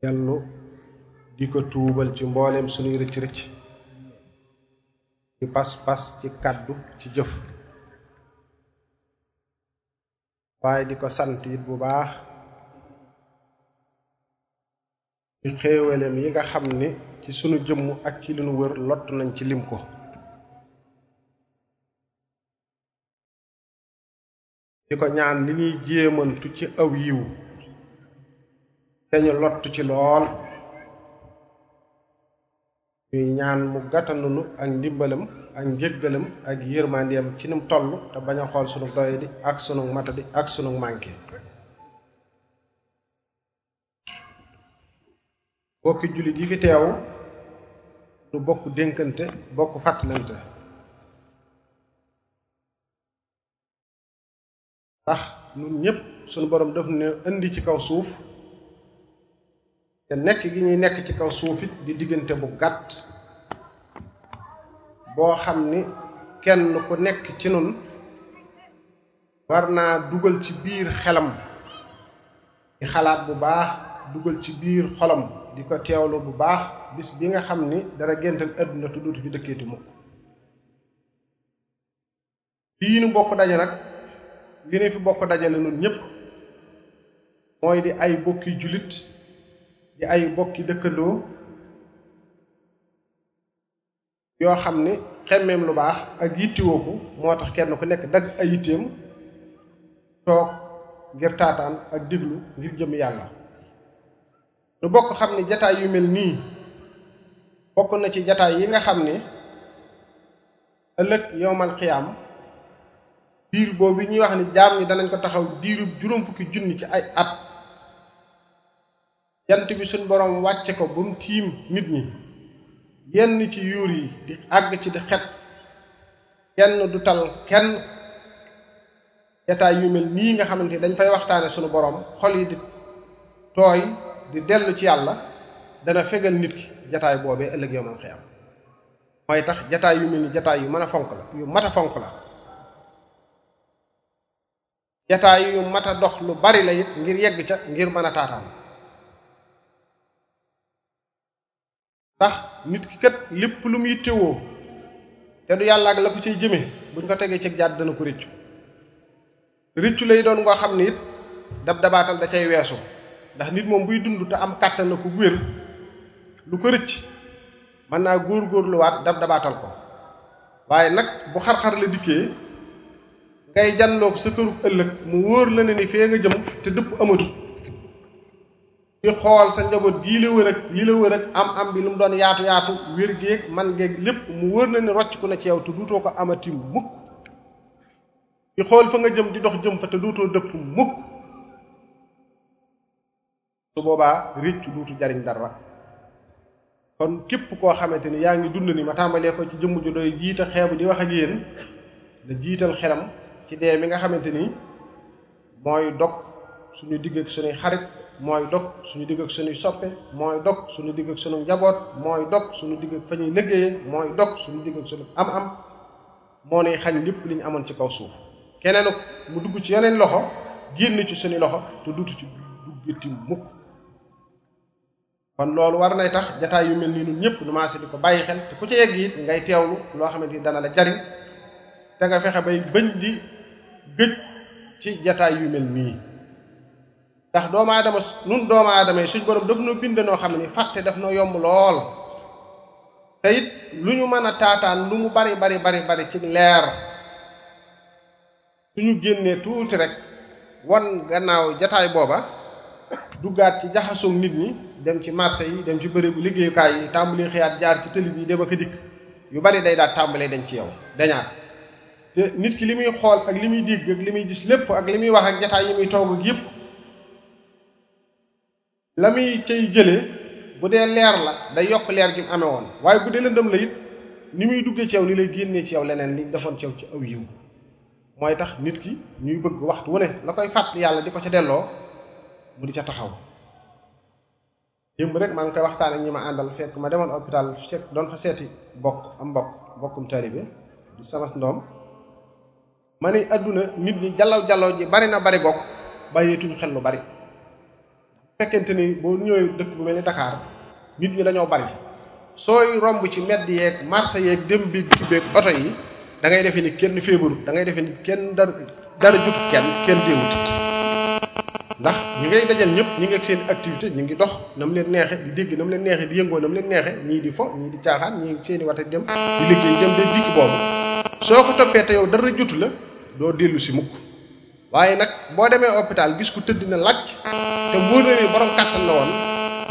dellu di ko tuubal ci mbooleem suñuy rëcc rëcc ci pas-pas ci kàddu ci jëf waaye di ko sant it bu baax ci xéewalem yi nga xam ni ci sunu jëmm ak ci li nu wër lott nañ ci lim ko di ko ñaan li ñuy jéemantu ci aw yiw te ñu lott ci lool ñuy ñaan mu gàttanunu ak ndimbalam ak njëggalam ak yërmandeem ci num toll te bañ a xool sunu doye di ak sunu mata di ak sunu manqué bokki jullit yi fi teew nu bokk dénkante bokk fàttalante ndax ñun ñëpp suñu borom daf ne indi ci kaw suuf te nekk gi ñuy nekk ci kaw suuf it di diggante bu gàtt boo xam ni kenn ku nekk ci nun war naa dugal ci biir xelam di xalaat bu baax dugal ci biir xolam di ko teewlu bu baax bis bi nga xam ni dara gental àdduna tuddutu fi dëkkeeti mukk fii nu bokk daje nag li ne fi bokk dajale nun ñépp mooy di ay bokki jullit di ay bokki dëkkandoo yoo xam ni xemmeem lu baax ak yittiwoo ko moo tax kenn ku nekk dagg ay yitteem toog ngir taataan ak diglu ngir jëm yàlla nu bokk xam ni jataay yu mel nii bokk na ci jataay yi nga xam ni ëllëg yowmal xiyaam diir boobu ñuy wax ni jaam ñi danañ ko taxaw diirub juróom fukki junni ci ay at jant bi suñ boroom wàcce ko ba mu tiim nit ñi yenn ci yuur yi di àgg ci di xet kenn du tal kenn jataay yu mel nii nga xamante ni dañ fay waxtaane suñu boroom xol yi di tooy di dellu ci yàlla dana fegal nit ki jataay boobee ëllëg yomal xiyam mooy tax jataay yu mel ni jataay yu mën a fonk la yu mat a fonk la jataay yu mat a dox lu bari la it ngir yegg ca ngir mën a taataan ndax nit ki kat lépp lu mu yittewoo te du yàlla ak la ko ciy jëme buñ ko tegee ci jàdd dana ko rëccu rëccu lay doon ngoo xam ne it dab dabaatal da cay weesu ndax nit moom buy dund te am kàttan na ku wér lu ko rëcc mën naa góorgóorluwaat dab dabaatal ko waaye nag bu xar-xar la dikkee ngay janloog sa këru ëllëg mu wóor la ne ni fee nga jëm te dëpp amatu di xool sa njaboot gii la wër ak lii la wër ak am am bi lu mu doon yaatu yaatu wér géeg man géeg lépp mu wóor na ni rocc ku ne ci yow te duutoo ko amati mukk di xool fa nga jëm di dox jëm fa te duutoo dëpp mukk su boobaa réccu duutu jariñ dara kon képp koo xamante ni yaa ngi dund ni ma tàmbalee ko ci jëmm ju doy jiita xeebu di wax ak yéen da jiital xelam ci dee mi nga xamante ni mooy dog suñu digg ak suñuy xarit mooy dog suñu digg ak suñuy soppe mooy dog suñu digg ak suñu njaboot mooy dog suñu digg ak fa ñuy liggéeyee mooy dog suñu digg ak suñu am-am moo nuy xañ lépp li ñu amoon ci kaw suuf keneen mu dugg ci yeneen loxo génn ci suñu loxo te dutu ci duggati mukk kon loolu war nay tax jataay yu mel nii ñun ñëpp nu maase di ko bàyyi xel te ku ci yegg it ngay teewlu loo xamante ni dana la jariñ te nga fexe bay bañ di gëj ci jataay yu mel nii ndax doomu aadama nun doomu aadama yi suñ borom daf noo bind noo xam ne fàtte daf noo yomb lool te it lu ñu mën a taataan lu mu bari bari bari bari ci leer suñu génnee tuuti rek wan gannaaw jataay booba duggaat ci jaxasoog nit ñi dem ci marché yi dem ci bërëbu liggéeyukaay yi tàmbali xiyaat jaar ci tëli bi dem ak a dikk yu bari day daal tàmbalee dañ ci yow dañaat te nit ki li muy xool ak li muy dégg ak li muy gis lépp ak li muy wax ak jataay yi muy toog ak yépp la muy cay jëlee bu dee leer la day yokk leer gi mu amee woon waaye bu dee lëndëm la it ni muy duggee ci yow ni lay génnee ci yow leneen li defoon ci yow ci aw yiw mooy tax nit ki ñuy bëgg waxtu wu ne la koy fàttali yàlla di ko ca delloo mu di ca taxaw démb rek maa ngi koy waxtaan ak ñi ma àndal fekk ma demoon hôpital fekk doon fa seeti bokk am bokk bokkum taalibe di sama ndoom ma ne adduna nit ñi jallaw jallaw ji bari na bari bokk bàyyeetuñ xel lu bari fekkente ni boo ñëwee dëkk bu mel ni Dakar nit ñi dañoo bari sooy romb ci mbedd yeeg marché yeeg dem bi ci beeg oto yi da ngay defee ni kenn feebarut da ngay defee ni kenn dara dara jotut kenn kenn déewut ndax ñi ngay dajal ñëpp ñi ngi ak seen activité ñu ngi dox na mu leen neexe di dégg na mu leen neexe di yëngoo na mu leen neexe ñii di fo ñii di caaxaan ñii seen i wate dem di liggéey dem day dikk boobu soo ko toppee te yow dara jotu la doo dellu si mukk waaye nag boo demee hôpital gis ku tëdd na làcc te wóor na ni borom kàttan la woon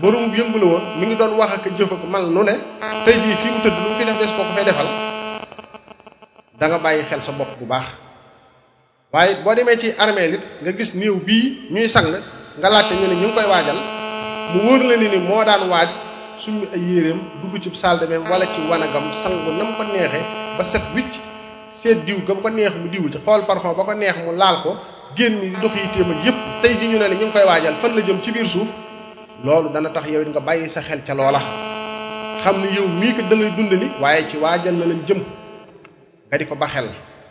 borom yëngu la woon mi ngi doon wax ak jëf ak man lu ne tey jii fii mu tëdd lu mu fi def des ko ko fay defal da nga bàyyi xel sa bopp bu baax waaye boo demee ci armée lit nga gis néew bii ñuy sang nga laajte ñu ne ñu ngi koy waajal mu wóor la ni ni moo daan waaj summi ay yéreem dugg ci salle de bain wala ci wanagam sangu nam ko neexee ba set wicc seet diw gam ko neex mu diw ci xool parfum ba ko neex mu laal ko génn di dox yi téemal yépp tey ji ñu ne la ñu ngi koy waajal fan la jëm ci biir suuf loolu dana tax yow it nga bàyyi sa xel ca loola xam ni yow mii ko da ngay dund ni waaye ci waajal na lañ jëm nga di ko ba xel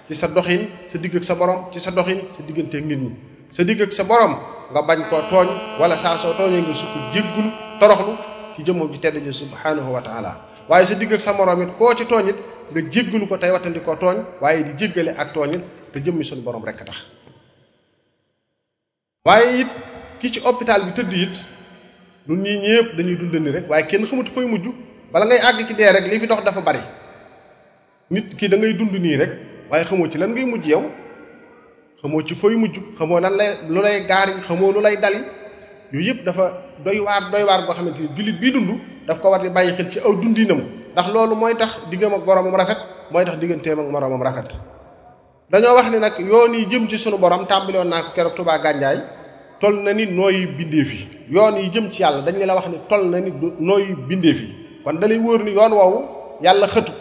ci sa doxin sa digg ak sa borom ci sa doxin sa diggante ak nit ñi sa digg ak sa borom nga bañ koo tooñ wala saa soo tooñee nga sukk jéggul toroxlu ci jëmmam ji tedd ji subhanahu wa taala waaye sa digg ak sa moroom it koo ci tooñ it nga jéggalu ko tey wattandi koo tooñ waaye di jéggale ak tooñ it te jëmmi suñu borom rekk tax waaye it ki ci hôpital bi tëdd it lu ñii ñëpp dañuy dund ni rek waaye kenn xamatu fooy mujj bala ngay àgg ci dee rek li fi dox dafa bari nit ki da ngay dund nii rek waaye xamoo ci lan ngay mujj yow xamoo ci fooy mujj xamoo lan lay lu lay gaari xamoo lu lay dali yooyu yëpp dafa doy waar doy waar boo xamante ni jullit bii dund daf ko war di bàyyi xel ci aw dundinam ndax loolu mooy tax diggam ak boromam rafet mooy tax digganteem ak moromam rafet dañoo wax ni nag yoon yi jëm ci sunu borom tàmbali woon naa ko keroog Touba Gandiaay toll na ni nooy bindeef yi yoon yi jëm ci yàlla dañu la wax ni toll na ni nooy bindeef yi kon dalay wóor ni yoon woowu yàlla xëtu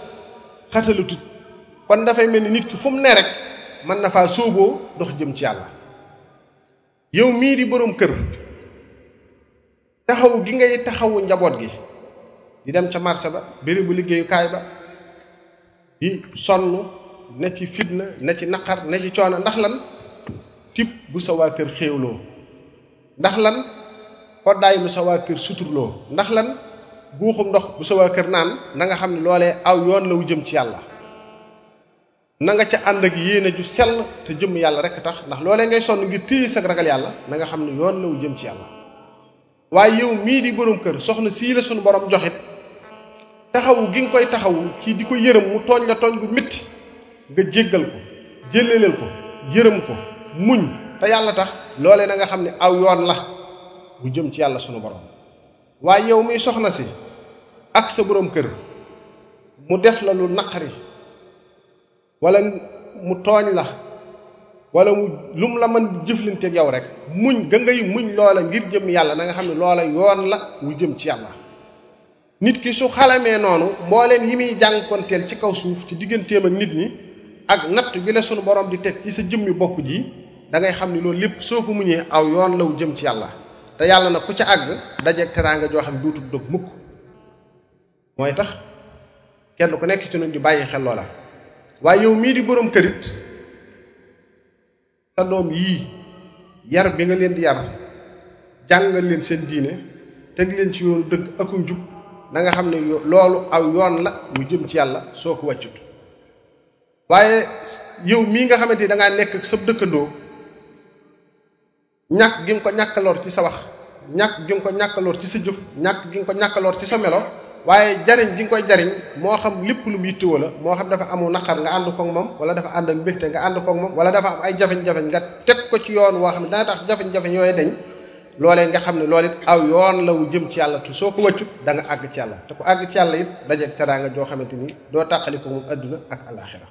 xëtalu tut kon dafay mel ni nit ki fu mu ne rek mën na faa sóoboo dox jëm ci yàlla yow mii di boroom kër taxaw gi ngay taxawu njaboot gi di dem ca marché ba bérébu liggéeyukaay ba di sonn na ci fitna na ci naqar na ci coono ndax lan tib bu sa waa kër xéewloo ndax lan koddaay bu sa waa kër suturloo ndax lan guuxum ndox bu sa waa kër naan na nga xam ne loolee aw yoon la wu jëm ci yàlla na nga ca ànd ak yéene ju sell te jëm yàlla rek tax ndax loolee ngay sonn ngir téye sa ragal yàlla na nga xam ne yoon la wu jëm ci yàlla waaye yow mii di borom kër soxna sii la suñu borom joxit taxawu gi nga koy taxawu ci di ko yërëm mu tooñ la tooñ bu métti nga jéggal ko jéllaleel ko yërëm ko muñ te yàlla tax loolee na nga xam ne aw yoon la bu jëm ci yàlla sunu borom waaye yow miy soxna si ak sa boroom kër mu def la lu naqari wala mu tooñ la wala mu lu mu la mën jëflanteeg yow rek muñ ga ngay muñ loola ngir jëm yàlla na nga xam ne loola yoon la wu jëm ci yàlla nit ki su xalamee noonu mbooleem yi muy jànkonteel ci kaw suuf ci digganteem ak nit ñi ak natt bi la sunu borom di teg ci sa jëmmi bopp ji da ngay xam ni loolu lépp soo ko muñee aw yoon la wu jëm ci yàlla te yàlla na ku ca àgg dajeeg teraanga joo xam ne duutul dog mukk mooy tax kenn ku nekk ci nun di bàyyi xel loola waaye yow mii di boroom kërit sa doom yii yar bi nga leen di yar jàngal leen seen diine teg leen ci yoonu dëgg aku njub na nga xam ne loolu aw yoon la mu jëm ci yàlla soo ko wàccut waaye yow mii nga xamante ni dangaa nekk ak sa dëkkandoo ñàkk gi nga ko ñàkk lor ci sa wax ñàkk gi nga ko ñàkk lor ci sa jëf ñàkk gi nga ko ñàkk lor ci sa melo waaye jariñ gi nga koy jariñ moo xam lépp lu mu yittewoo la moo xam dafa amu naqar nga ànd koog moom wala dafa ànd ak mbégte nga ànd koog moom wala dafa am ay jafeñ-jafeñ nga teg ko ci yoon woo xam ne dana tax jafeñ-jafeñ yooyu dañ loolee nga xam ne loolu it aw yoon la wu jëm ci yàlla te soo ko wëccut da nga àgg ci yàlla te ku àgg ci yàlla it dajeeg teraanga joo xamante ni doo tàqali ko moom adduna ak alaxira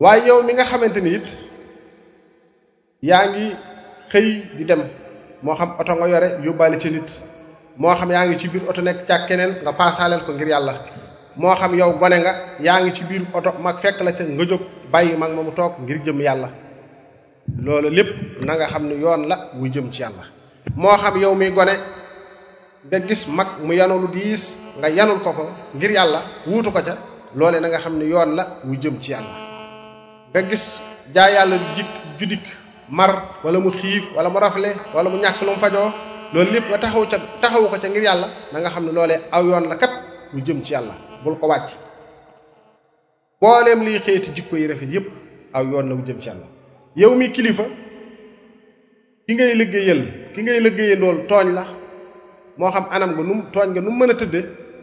waaye yow mi nga xamante ni it yaa ngi xëy di dem moo xam oto nga yore yóbbaale ci nit moo xam yaa ngi ci biir oto nekk càk keneen nga paasaaleel ko ngir yàlla moo xam yow gone nga yaa ngi ci biir oto mag fekk la ca nga jóg bàyyi mag ma mu toog ngir jëm yàlla loolu lépp na nga xam ne yoon la wu jëm ci yàlla moo xam yow mi gone nga gis mag mu yanoo lu diis nga yanul ko ko ngir yàlla wuutu ko ca loole na nga xam ne yoon la wu jëm ci yàlla nga gis jaa yàlla jik judik mar wala mu xiif wala mu rafle wala mu ñàkk lu mu fajoo loolu lépp nga taxaw ca taxawu ko ca ngir yàlla na nga xam ne loolee aw yoon la kat wu jëm ci yàlla bul ko wàcc booleem liy xeeti jikko yi rafet yépp aw yoon la wu jëm ci yàlla yow mi kilifa ki ngay liggéeyal ki ngay liggéeyal loolu tooñ la moo xam anam nga num tooñ nga nu mën a tëdde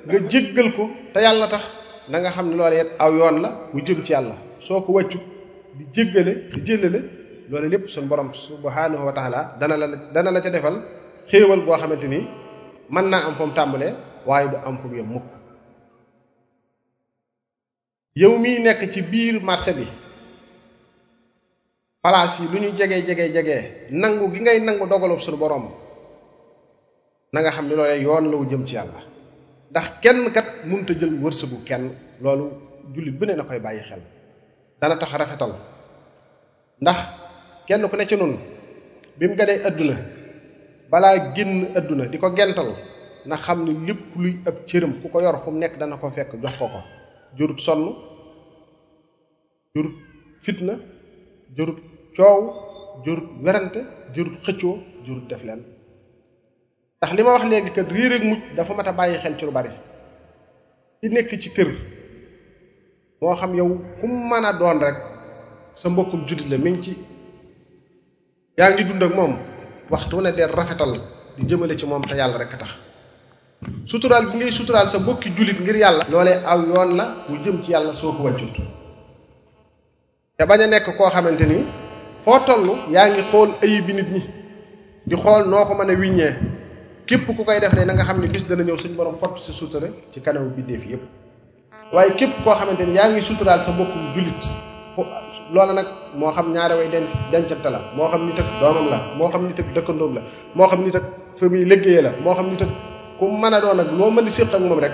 nga jéggal ko te yàlla tax na nga xam ne loolu yet aw yoon la wu jëm ci yàlla soo ko wàccu di jéggale di jéllale loolu lépp suñu borom subhanahu wa taala dana la dana la ca defal xéewal boo xamante ni mën naa am fu mu tàmbalee waaye du am fu mu yem mukk yow miy nekk ci biir marché bi palaas yi lu ñu jege jege jege nangu gi ngay nangu dogalub suñu borom na nga xam ne loolee yoon la wu jëm ci yàlla ndax kenn kat mënut a jël wërsëgu kenn loolu jullit bu ne na koy bàyyi xel dana tax rafetal ndax kenn ku ne ci noonu bi mu ganee adduna balaa génn adduna di ko gental na xam ni lépp luy ab cëram ku ko yor fu mu nekk dana ko fekk jox ko ko jurut sonn jurut fitna jurut coow jurut werante jurut xëccoo jurut def leen ndax li ma wax léegi kat riir ak mucc dafa mat a bàyyi xel ci lu bari ci nekk ci kër moo xam yow ku mën a doon rek sa mbokkum jullit la mi ngi ci yaa ngi dund ak moom waxtu wu ne dee rafetal di jëmale ci moom te yàlla rek a tax suturaal bi ngay suturaal sa mbokki jullit ngir yàlla loolee aw yoon la bu jëm ci yàlla soo ko wàccut te bañ a nekk koo xamante ni foo toll yaa ngi xool ayib bi nit ñi di xool noo ko mën a wiññee képp ku koy def ne na nga xam ne bis dana ñëw suñu borom fott si sutura ci kanamu bindéef yépp waaye képp koo xamante ni yaa ngi suturaal sa mbokkum jullit fo loola nag moo xam ñaari way denc dencante la moo xam nit ak doomam la moo xam nit ak dëkkandoom la moo xam nit ak fa muy liggéeyee la moo xam nit ak ku mën a doon ak loo mën di séq ak moom rek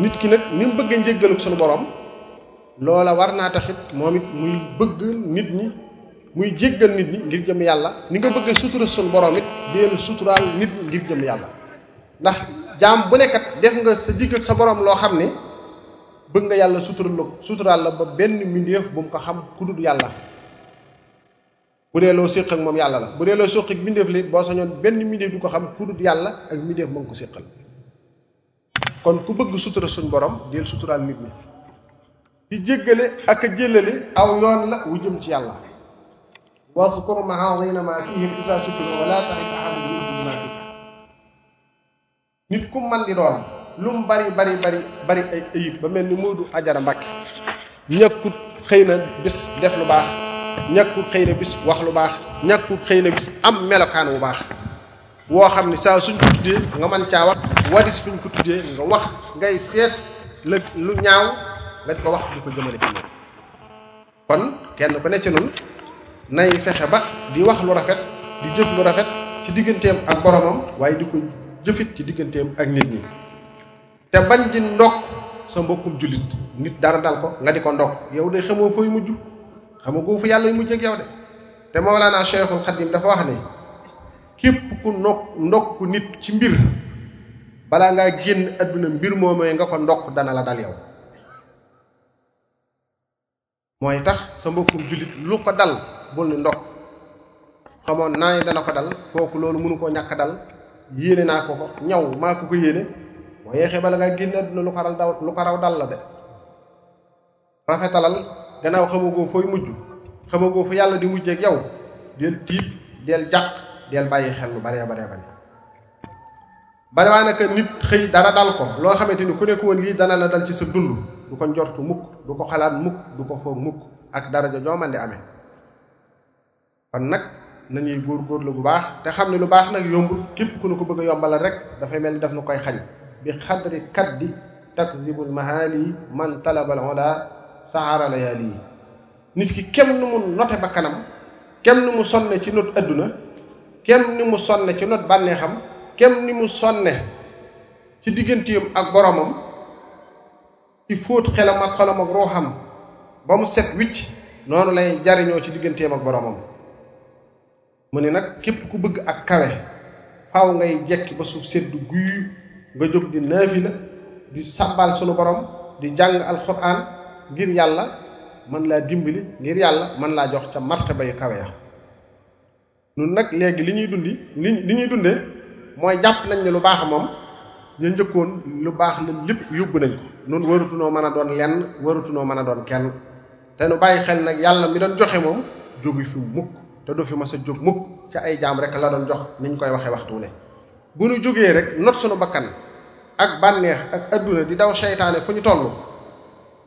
nit ki nag ni mu bëgg a njéggalug suñu borom loola war naa taxit moom it muy bëgg nit ñi muy jéggal nit ñi ngir jëm yàlla ni nga bëgg a sutura suñu borom it déel suturaal nit ñi ngir jëm yàlla ndax jaam bu nekkat def nga sa digg sa borom loo xam ne bëgg nga yàlla sutural la suturaal la ba benn mbindeef bu mu ko xam ku dul yàlla bu dee loo séq ak moom yàlla la bu dee loo séq ak mbindeef li boo sañoon benn mbindeef du ko xam ku dul yàlla ak mbindeef ma nga ko séqal kon ku bëgg sutura suñ borom del suturaal nit ñi di jéggale ak a jéllale aw yoon la wu jëm ci yàlla waskur mahaadina ma fihim isa sukkiru wala taxit ahadu minhum ma fika nit ku man di doon lu mu bari bari bari bari ay ayib ba mel ni Moodu Ajara Mbàkke ñàkkut xëy na bis def lu baax ñàkkut xëy na bis wax lu baax ñàkkut xëy na bis am melokaan bu baax woo xam ne saa suñ ko tuddee nga mën caa wax waris fuñ ko tuddee nga wax ngay seet la lu ñaaw nga di ko wax di ko jëmale ci kon kenn ku ne ci nun nay fexe ba di wax lu rafet di jëf lu rafet ci digganteem ak boromam waaye di ko jëfit ci digganteem ak nit ñi te bañ di ndokk sa mbokkum jullit nit dara dal ko nga di ko ndokk yow de xamoo fooy mujj xamagoo fu yàlla mujj ak yow de te Mawlana Cheikhul Khadim dafa wax ne képp ku ndokk ndokk nit ci mbir balaa ngaa génn adduna mbir moomee nga ko ndokk dana la dal yow mooy tax sa mbokkum jullit lu ko dal bul ni ndox xamoon naa ne dana ko dal kooku loolu mënu koo ñàkk dal yéene naa ko ko ñaw maa ko ko yéene boo yeexee bala nga génn àdduna lu ko raw dal lu ko raw dal la de rafetalal gannaaw xamagoo fooy mujj xamagoo fa yàlla di mujj ak yow del tiit del jàq del bàyyi xel lu baree baree bare bari waa naka nit xëy dara dal ko loo xamante ni ku nekk woon lii dana la dal ci sa dund du ko njortu mukk du ko xalaat mukk du ko foog mukk ak daraja joo man di amee kon nag nañuy góorgóorlu bu baax te xam ne lu baax nag yombul képp ku nu ko bëgg a yombalal rek dafay mel ni daf nu koy xañ bi xadri kaddi takzibul mahaali man talabal ola saara layaali nit ki kem nu mu note ba kanam kem ni mu sonne ci not adduna kem ni mu sonne ci not bànneexam kem ni mu sonne ci digganteem ak boromam ci fóot xelam ak xolam ak ruuxam ba mu set wicc noonu lay jariñoo ci digganteem ak boromam mu ne nag képp ku bëgg ak kawe faaw ngay jekki ba suuf seddu guy nga jóg di naafila di sàbbaal sunu borom di jàng alxuraan ngir yàlla mën laa dimbali ngir yàlla mën laa jox ca martaba yu kawe ya nun nag léegi li ñuy dundi li li ñuy dunde mooy jàpp nañ ne lu baax moom ñu njëkkoon lu baax la lépp yóbbu nañ ko nun warutunoo mën a doon lenn warutunoo mën a doon kenn te nu bàyyi xel nag yàlla mi doon joxe moom jógu fi mukk te du fi mas a jóg mukk ca ay jaam rek la doon jox ni ñu koy waxee waxtu wu ne bu nu jógee rek not sunu bakkan ak bànneex ak adduna di daw seytaane fu ñu toll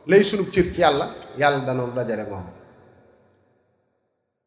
lay sunub cër ci yàlla yàlla danoon dajale moom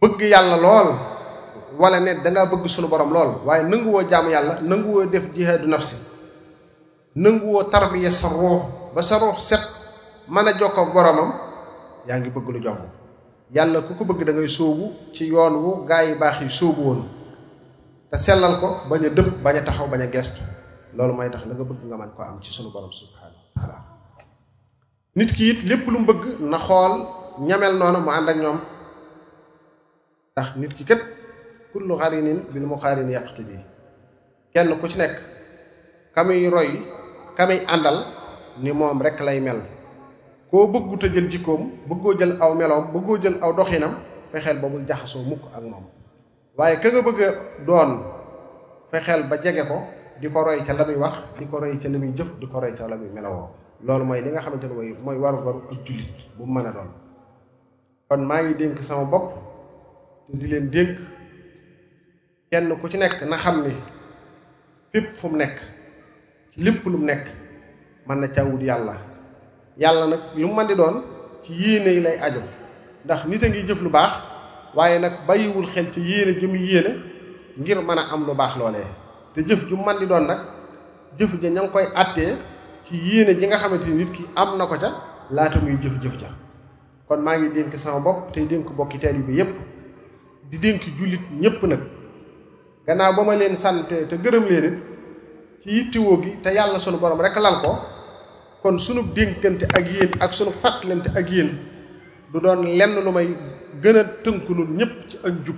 bëgg yàlla lool wala ne dangaa bëgg sunu borom lool waaye nanguwoo jaamu yàlla nanguwoo def jihaadu nafsi nanguwoo tarbiya sa ruux ba sa ruux set mën a jokkoo ak boromam yaa ngi bëgg lu jomb yàlla ku ko bëgg da ngay sóobu ci yoon wu gaa yi baax yi sóobu woon te sellal ko bañ a dëpp bañ a taxaw bañ a gestu loolu mooy tax la nga bëgg nga mën koo am ci sunu borom subhanahu wa taala nit ki it lépp lu mu bëgg na xool ñamel noonu mu ànd ak ñoom ndax nit ki kat kullu xarinin bil muqarin yaqtadi kenn ku ci nekk kamuy roy kamuy àndal ni moom rek lay mel koo bëggut a jël jikkoom bëggoo jël aw meloom bëggoo jël aw doxinam fexeel ba bul jaxasoo mukk ak moom waaye ka nga bëgg a doon fexeel ba jege ko di ko roy ca la muy wax di ko roy ca la muy jëf di ko roy ca la muy melawoo loolu mooy li nga xamante ne mooy mooy waru waru ak jullit bu mu mën a doon kon maa ngi dénk sama bopp te di leen dénk kenn ku ci nekk na xam ni fépp fu mu nekk ci lépp lu mu nekk mën na caawut yàlla yàlla nag lu mu mën di doon ci yéene yi lay aju ndax nit a ngi jëf lu baax waaye nag bàyyiwul xel ci yéene ju mu yéene ngir mën a am lu baax loolee te jëf ju man di doon nag jëf ja ña ngi koy attee ci yéene ji nga xamante ni nit ki am na ko ca laata muy jëf-jëf ja kon maa ngi dénk sama bopp tey dénk bokki taalibe bi yépp di dénk jullit ñépp nag gannaaw ba ma leen sante te gërëm leen it ci yittewoo gi te yàlla sunu borom rek lal ko kon sunu dénkante ak yéen ak sunu fàttalante ak yéen du doon lenn lu may gën a tënku nun ñëpp ci ak njub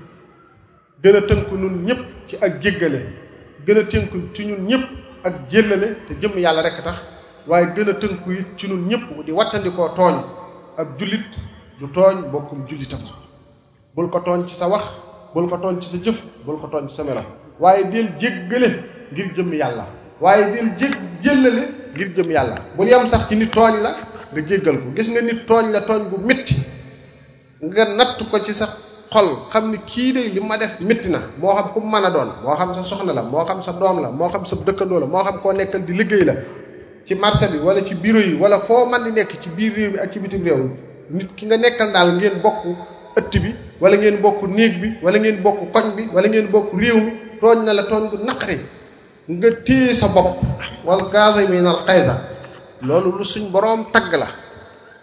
gën a tënku nun ñëpp ci ak jéggale gën a tënku ci ñun ñëpp ak jéllale te jëm yàlla rek tax waaye gën a tënku it ci ñun ñëpp di wattandikoo tooñ ab jullit du tooñ bokkum jullitam bul ko tooñ ci sa wax bul ko tooñ ci sa jëf bul ko tooñ ci sa melo waaye del jéggale ngir jëm yàlla waaye del jég jëllale ngir jëm yàlla bul yem sax ci nit tooñ la nga jéggal ko gis nga nit tooñ la tooñ bu métti nga natt ko ci sa xol xam ni kii de li ma def métti na moo xam ku mën a doon moo xam sa soxna la moo xam sa doom la moo xam sa dëkkandoo la moo xam koo nekkal di liggéey la ci marché bi wala ci bureau yi wala foo man di nekk ci biir réew mi ak ci bitim réew nit ki nga nekkal daal ngeen bokk ëtt bi wala ngeen bokk néeg bi wala ngeen bokk koñ bi wala ngeen bokk réew mi tooñ na la tooñ bu naqari nga téye sa bopp wal kaazimiina al xayza loolu lu suñ boroom tagg la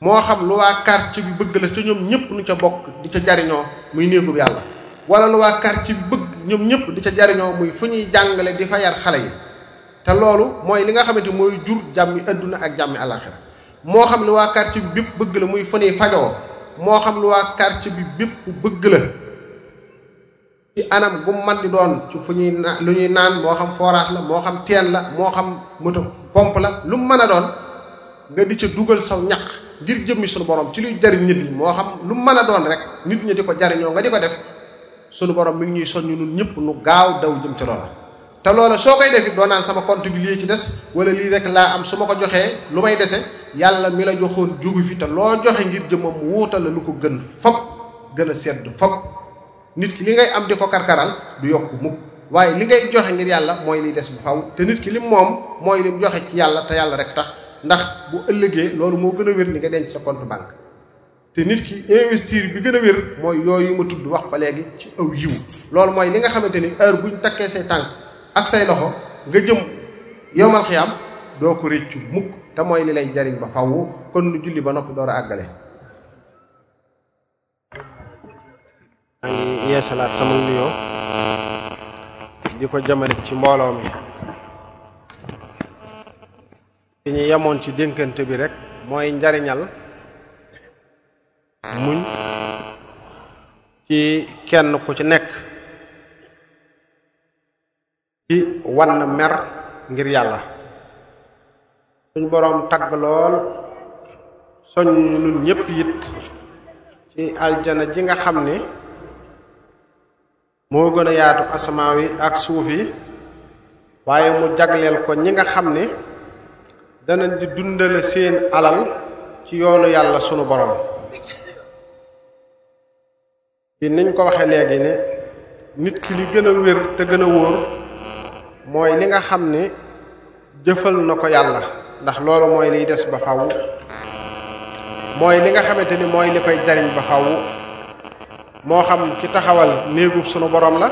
moo xam lu waa quartier bi bëgg la ca ñoom ñëpp nu ca bokk di ca jariñoo muy néegub yàlla wala lu waa quartier bi bëgg ñoom ñëpp di ca jariñoo muy fu ñuy jàngale di fa yar xale yi te loolu mooy li nga xamante mooy jur jàmmi adduna ak jàmmi alaxira moo xam lu waa quartier bi bépp bëgg la muy fu ñuy fajoo moo xam lu waa quartier bi bépp bëgg la ci anam gu man di doon ci fu ñuy na lu ñuy naan moo xam forage la moo xam teen la moo xam moto pompe la lu mu mën a doon nga di ca dugal saw ñaq ngir jëmmi sunu borom ci luy jariñ nit ñi moo xam lu mu mën a doon rek nit ñi di ko jariñoo nga di ko def sunu borom mi ngi ñuy soññ ñun ñëpp nu gaaw daw jëm ci loola. te loola soo koy def it doo naan sama compte bi lii ci des wala lii rek laa am su ma ko joxee lu may dese yàlla mi la joxoon jugu fi te loo joxe ngir jëmmam wuutal la lu ko gën fop gën a sedd fop nit ki li ngay am di ko karkaral du yokk mukk waaye li ngay joxe ngir yàlla mooy liy des bu faw te nit ki lim moom mooy lim joxe ci yàlla te yàlla rek tax ndax bu ëllëgee loolu moo gën a wér li nga denc sa compte banque te nit ki investir bi gën a wér mooy yooyu ma tudd wax ba léegi ci aw yiw loolu mooy li nga xamante ni heure buñ takkee say tànk ak say loxo nga jëm yowmal xiyam doo ko réccu mukk te mooy li lay jariñ ba faww kon nu julli ba noppi door a àggale yeesalaat sama nuyoo di ko jëmale ci mbooloo mi li ñu yemoon ci dénkante bi rek mooy njariñal muñ ci kenn ku ci nekk di wann mer ngir yàlla suñ boroom tagg lool soññ nun ñépp it ci aljana ji nga xam ni moo gën a yaatu asamaan yi ak suuf yi waaye mu jagleel ko ñi nga xam ni danañ di dundale seen alal ci yoonu yàlla sunu boroom bi niñ ko waxee léegi ne nit ki li gën a wér te gën a wóor mooy li nga xam ne jëfal na ko yàlla ndax loolu mooy liy des ba faw mooy li nga xamante ni mooy li koy jariñ ba faw moo xam ci taxawal néegu sunu borom la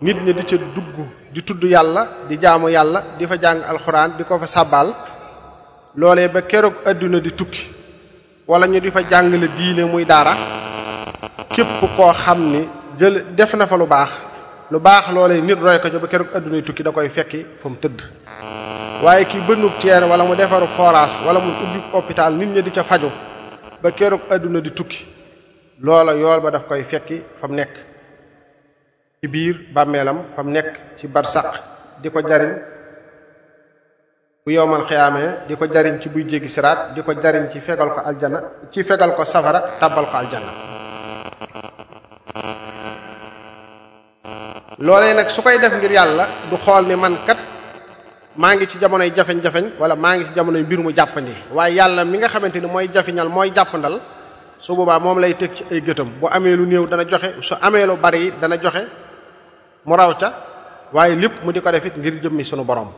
nit ñi di ca dugg di tudd yàlla di jaamu yàlla di fa jàng alxuraan di ko fa sàbbaal loolee ba keroog àdduna di tukki wala ñu di fa jàngale diine muy daara képp koo xam ni jël def na fa lu baax lu baax loolee nit roy ko ca ba keroog addunay tukki da koy fekki fa mu tëdd waaye ki bënnub ceer wala mu defaru forage wala mu ubbi hôpital nit ñi di ca faju ba keroog adduna di tukki loola yool ba daf koy fekki fa mu nekk ci biir bàmmeelam fa mu nekk ci barsaq di ko jariñ bu yowmal xiyaamee di ko jariñ ci buy jéggi siraat di ko jariñ ci fegal ko aljana ci fegal ko safara tàbbal ko aljana loolee nag su koy def ngir yàlla du xool ni man kat maa ngi ci jamonoy jafeñ-jafeñ wala maa ngi ci jamonoy mbir mu jàppandi waaye yàlla mi nga xamante ni mooy jafeñal mooy jàppandal su boobaa moom lay teg ci ay gëtam bu amee lu néew dana joxe su amee lu bari dana joxe mu raw ca waaye lépp mu di ko def it ngir jëmmi sunu borom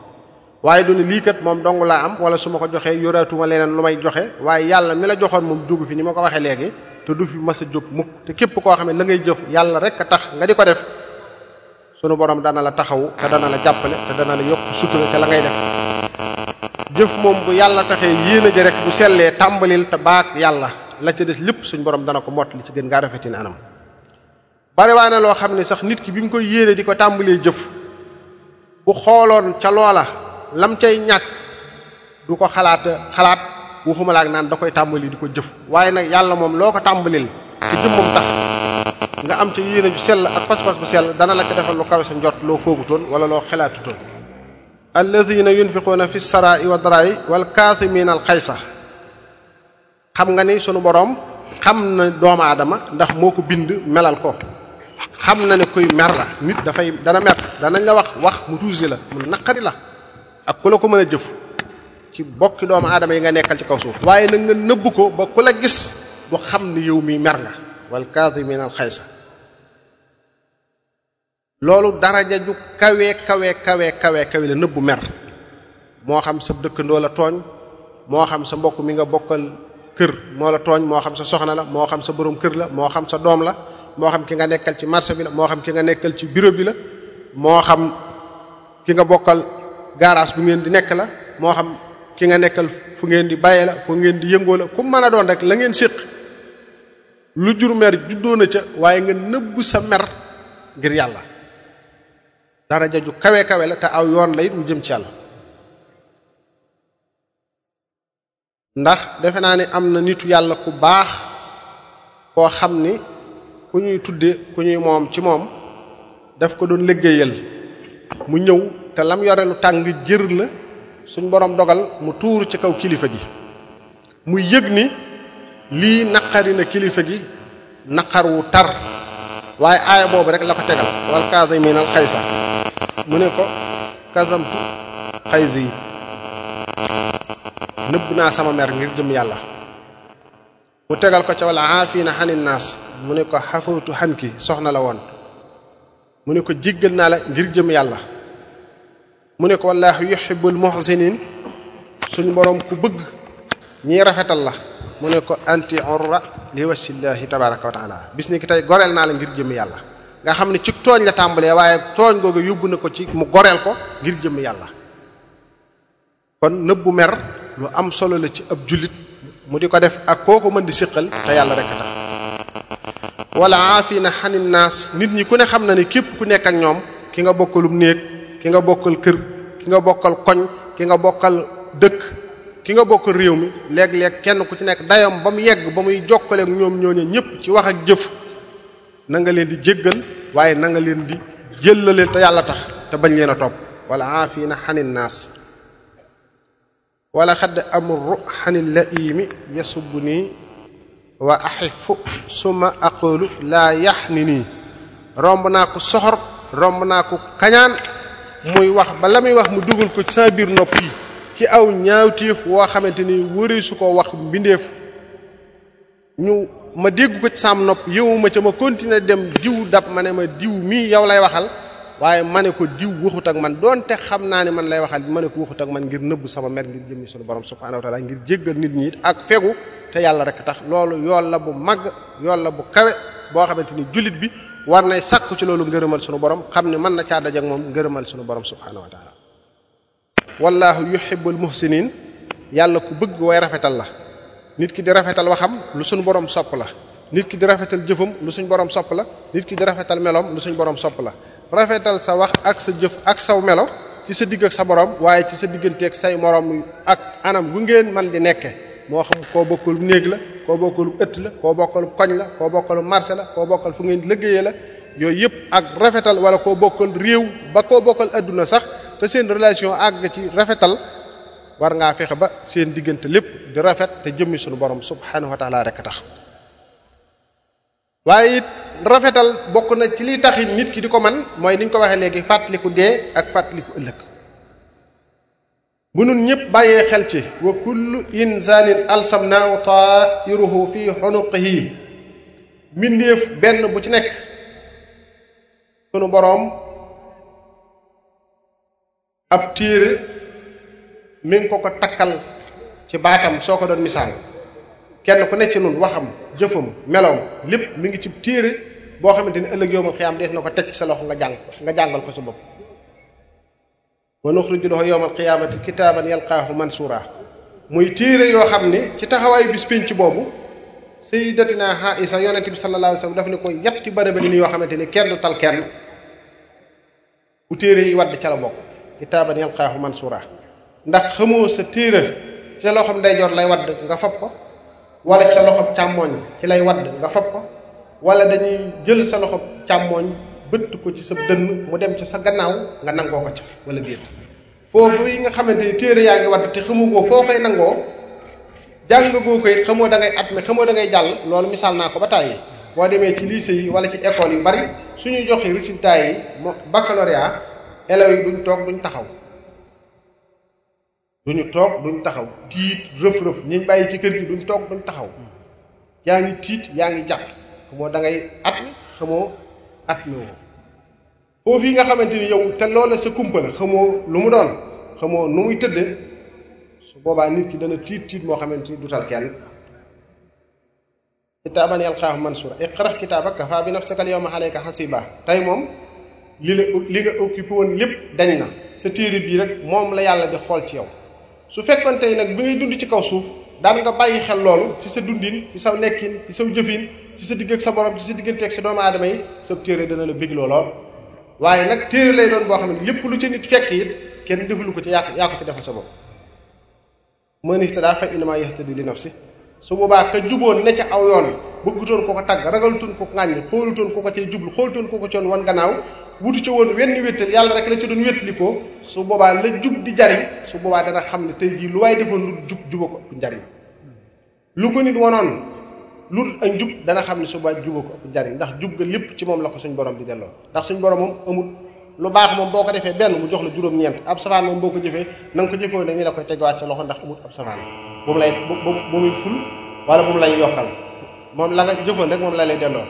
waaye du ne lii kat moom dong laa am wala su ma ko joxee yoraatuma leneen lu may joxe waaye yàlla mi la joxoon moom jógu fi ni ma ko waxee léegi te du fi mas a jóg mukk te képp koo xam ne la ngay jëf yàlla rek a tax nga di ko def sunu borom dana la taxawu te dana la jàppale te dana la yokk sutura ca la ngay def jëf moom bu yàlla taxee yéene ji rek bu sellee tàmbalil te baak yàlla la ca des lépp suñ borom dana ko mottali ci gën ngaa rafetin anam bari waa na loo xam ne sax nit ki bi mu koy yéene di ko tàmbalee jëf bu xooloon ca loola lam cay ñàkk du ko xalaat xalaat waxuma laak naan da koy tàmbali di ko jëf waaye nag yàlla moom loo ko tàmbalil ci jëmmam tax nga am ca yéene ju sell ak pas-pas bu sell dana la ko defal lu kawe sa njort loo foogutoon wala loo xalaatutoon alladina yunfiquuna fi sarai wa darai wal kaatimiina al xaysa xam nga ni sunu boroom xam na doomu aadama ndax moo ko bind melal ko xam na ne kuy mer la nit dafay dana mer danañ la wax wax mu tuusi la mu naqari la ak ku la ko mën a jëf ci bokki doomu aadama yi nga nekkal ci kaw suuf waaye na nga nëbb ko ba ku la gis du xam ni yow mi mer nga wal kaadimiina al xaysa loolu daraja ju kawe kawe kawe kawe kawe la nëbbu mer moo xam sa dëkkandoo la tooñ moo xam sa mbokk mi nga bokkal kër moo la tooñ moo xam sa soxna la moo xam sa borom kër la moo xam sa doom la moo xam ki nga nekkal ci marché bi la moo xam ki nga nekkal ci bureau bi la moo xam ki nga bokkal garage bu ngeen di nekk la moo xam ki nga nekkal fu ngeen di bayee la fu ngeen di yëngoo la ku mën a doon rek la ngeen séq lu jur mer juddoo na ca waaye nga nëbb sa mer ngir yàlla daraja ju kawe kawe la te aw yoon la it mu jëm ci yàlla ndax defe naa ne am na nitu yàlla ku baax koo xam ni ku ñuy tudde ku ñuy moom ci moom daf ko doon liggéeyal mu ñëw te lam yore lu tàng jër la suñ borom dogal mu tuur ci kaw kilifa gi muy yëg ni lii naqari na kilifa gi naqar wu tar waaye aaya boobu rek la ko tegal wal kaazimiina al xaysa mu ne ko kazamtu xaysi yi nëbb naa sama mer ngir jëm yàlla mu tegal ko ca wala aafiina xanin naas mu ne ko xafawtu xan ki soxna la woon mu ne ko jéggal naa la ngir jëm yàlla mu ne ko wallaahu yuhibbul muhsinin suñu boroom ku bëgg ñiy rafetal la mu ne ko anti urra li wasillahi tabaraka wa taala bis ni ki tey goreel naa la ngir jëm yàlla nga xam ne ci tooñ la tàmbalee waaye tooñ googu yóbbu na ko ci mu goreel ko ngir jëm yàlla kon nëbbu mer lu am solo la ci ab jullit mu di ko def ak koo ko mën di siqal te yàlla rek tax wala aafina xanin naas nit ñi ku ne xam na ni képp ku nekk ak ñoom ki nga bokkalum néeg ki nga bokkal kër ki nga bokkal koñ ki nga bokkal dëkk ki nga bokkal réew mi léeg-léeg kenn ku ci nekk dayam ba mu yegg ba muy jokkaleek ñoom ñooñu ñëpp ci wax ak jëf na nga leen di jéggal waaye na nga leen di jëllaleel te yàlla tax te bañ leen a topp wala aafina xanin naas wala xadd amru xanil laimi yasubbu nii wa axifu suma aqulu laa yax ni nii romb naa ko soxor romb naa ko kañaan muy wax ba la muy wax mu dugal ko ci sama biir nopp yi ci aw ñaawteef woo xamante ni wëri su ko wax mbindeef ñu ma dégg ko ci sam nopp yëwuma ca ma continuer dem diw dab ma ne ma diw mii yow lay waxal waaye ma ne ko diw waxut ak man doonte xam naa ne man lay waxal ma ne ko waxut ak man ngir nëbb sama mer ngir jëmmi sunu borom subhanahu wa taala ngir jéggal nit ñi ak fegu te yàlla rek tax loolu yool la bu mag yool la bu kawe boo xamante ni jullit bi war nay sàkku ci loolu ngërëmal sunu borom xam ne mën na caa daje ak moom ngërëmal sunu borom subhanahu wa taala wallaahu yuhibbul muhsinin yàlla ku bëgg way rafetal la nit ki di rafetal waxam lu suñ borom sopp la nit ki di rafetal jëfam lu suñ borom sopp la nit ki di rafetal meloom lu suñ borom sopp la rafetal sa wax ak sa jëf ak saw melo ci sa digg ak sa borom waaye ci sa digganteeg say morom ak anam gu ngeen man di nekke moo xam koo bokkal néeg la koo bokkal ëtt la koo bokkal koñ la koo bokkal marché la koo bokkal fu ngeen liggéeyee la yooyu yëpp ak rafetal wala koo bokkal réew ba koo bokkal adduna sax te seen relation àgg ci rafetal war ngaa fexe ba seen diggante lépp di rafet te jëmmi sunu borom subhanahu wa taala rek tax waaye it rafetal bokk na ci liy taxit nit ki di ko man mooy ni ñu ko waxee léegi fàttaliku dee ak fàttaliku ëllëg bu nun ñëpp bàyyee xel ci wa kullu insaanin alsamnaahu taa'iruhu fi xunuqihi mbindeef benn bu ci nekk sunu boroom ab téere mi ngi ko ko takkal ci baatam soo ko doon misaal kenn ku nekk ci nun waxam jëfam meloom lépp mi ngi ci téere boo xamante ni ëllëg yowmal xiyaam dees na ko teg ci sa loxo nga jàng ko nga jàngal ko sa bopp wa nuxriju lahu yawmal qiyaamati kitaaban yalqaahu mansuura muy téere yoo xam ne ci taxawaayu bis pénc boobu sayyidatina Aïsa yonent bi sallallahu alayhi wasallam daf ne ko yetti bërëb ni yoo xamante ni kenn du tal kenn bu téere yi wadd ca la bokk kitaaban yalqaahu mansuura ndax xamoo sa téere ci loo xam day jor lay wadd nga fab ko wala sa loxob càmmooñ ci lay wadd nga fab ko wala dañuy jël sa loxob càmmooñ bëtt ko ci sa dënn mu dem ci sa gannaaw nga nangoo ko ca wala déet foofu yi nga xamante ni téere yaa ngi wadd te xamugoo foo koy nangoo jàng goo ko it xamoo da ngay at mi xamoo da ngay jàll loolu misaal naa ko ba tàyyi boo demee ci lycée yi wala ci école yu bari suñu joxe résultat yi mo baccalauréat élèves yi duñ toog duñ taxaw duñu toog duñ taxaw tiit rëf-rëf ñiñ bàyyi ci kër gi duñ toog duñ taxaw yaa ngi tiit yaa ngi jàpp xamoo da ngay at mi xamoo at mi woo foofu yi nga xamante ni yow te loola sa kumpa la xamoo lu mu doon xamoo nu muy tëdde su boobaa nit ki dana tiit tiit moo xamante ni du tal kenn kitaaban yalqaahu mansuura iqra kitaabaka kafaa bi nafsika al yawma alayka hasiiba tey moom li la li nga occupé woon lépp dañ na sa téere bii rek moom la yàlla di xool ci yow su fekkoon tey nag bi ngay dund ci kaw suuf daan nga bàyyi xel loolu ci sa dundin ci sa nekkin ci sa jëfin ci sa digg ak sa borom ci sa diggante ak sa doomu aadama yi sa téere dana la bégloo lool waaye nag téere lay doon boo xam ne lépp lu ci nit fekk it kenn defalu ko ci yaa yaa ko ci defal sa bopp man ihtadaa fa innamaa yahtadii li nafsihi su boobaa ka juboon ne ca aw yoon bëggutoon ko ko tagg ragaltoon ko ko ŋàññ xoolutoon ko ko cay jublu xoolutoon ko ko coon wan gannaaw wutu ca woon wenn wéttal yàlla rek la ca doon wéttali ko su boobaa la jub di jariñ su boobaa dana xam ne tey jii lu waay defoon lu jub juba ko du njariñ lu ko nit wanoon lu dul ak njub dana xam ne su ba juba ko ëpp jariñ ndax jub ga lépp ci moom la ko suñ borom di delloo ndax suñ borom moom amul lu baax moom boo ko defee benn mu jox la juróom-ñeent ab safaan moom boo ko jëfee na nga ko jëfoo nag ñi la koy tegawaat sa loxo ndax amul ab safaan bu mu lay bu bu muy ful wala bu mu lay yokkal moom la nga jëfoon rek moom la lay delloo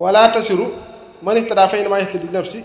wala tasiru man ihtada fa innama yahtadi li nafsi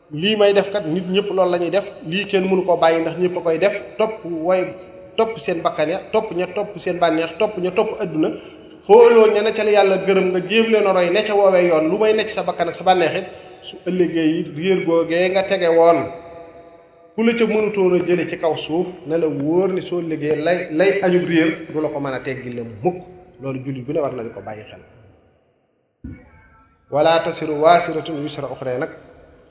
lii may def kat nit ñëpp loolu la ñuy def lii kenn mënu koo bàyyi ndax ñëpp a koy def topp way topp seen bakkan ya topp ña topp seen bànneex topp ña topp adduna xooloo ña ne ca la yàlla gërëm nga jéem leen a roy ne ca woowee yoon lu may nekk sa bakkan ak sa bànneex it su ëllëgee yi réer googee nga tege woon ku la ca mënutoon a jële ci kaw suuf ne la wóor ni soo liggéey lay lay añub réer du la ko mën a teggil la mukk loolu jullit bu ne war na di ko bàyyi xel wala tasiru waasiratun wisra uxra nag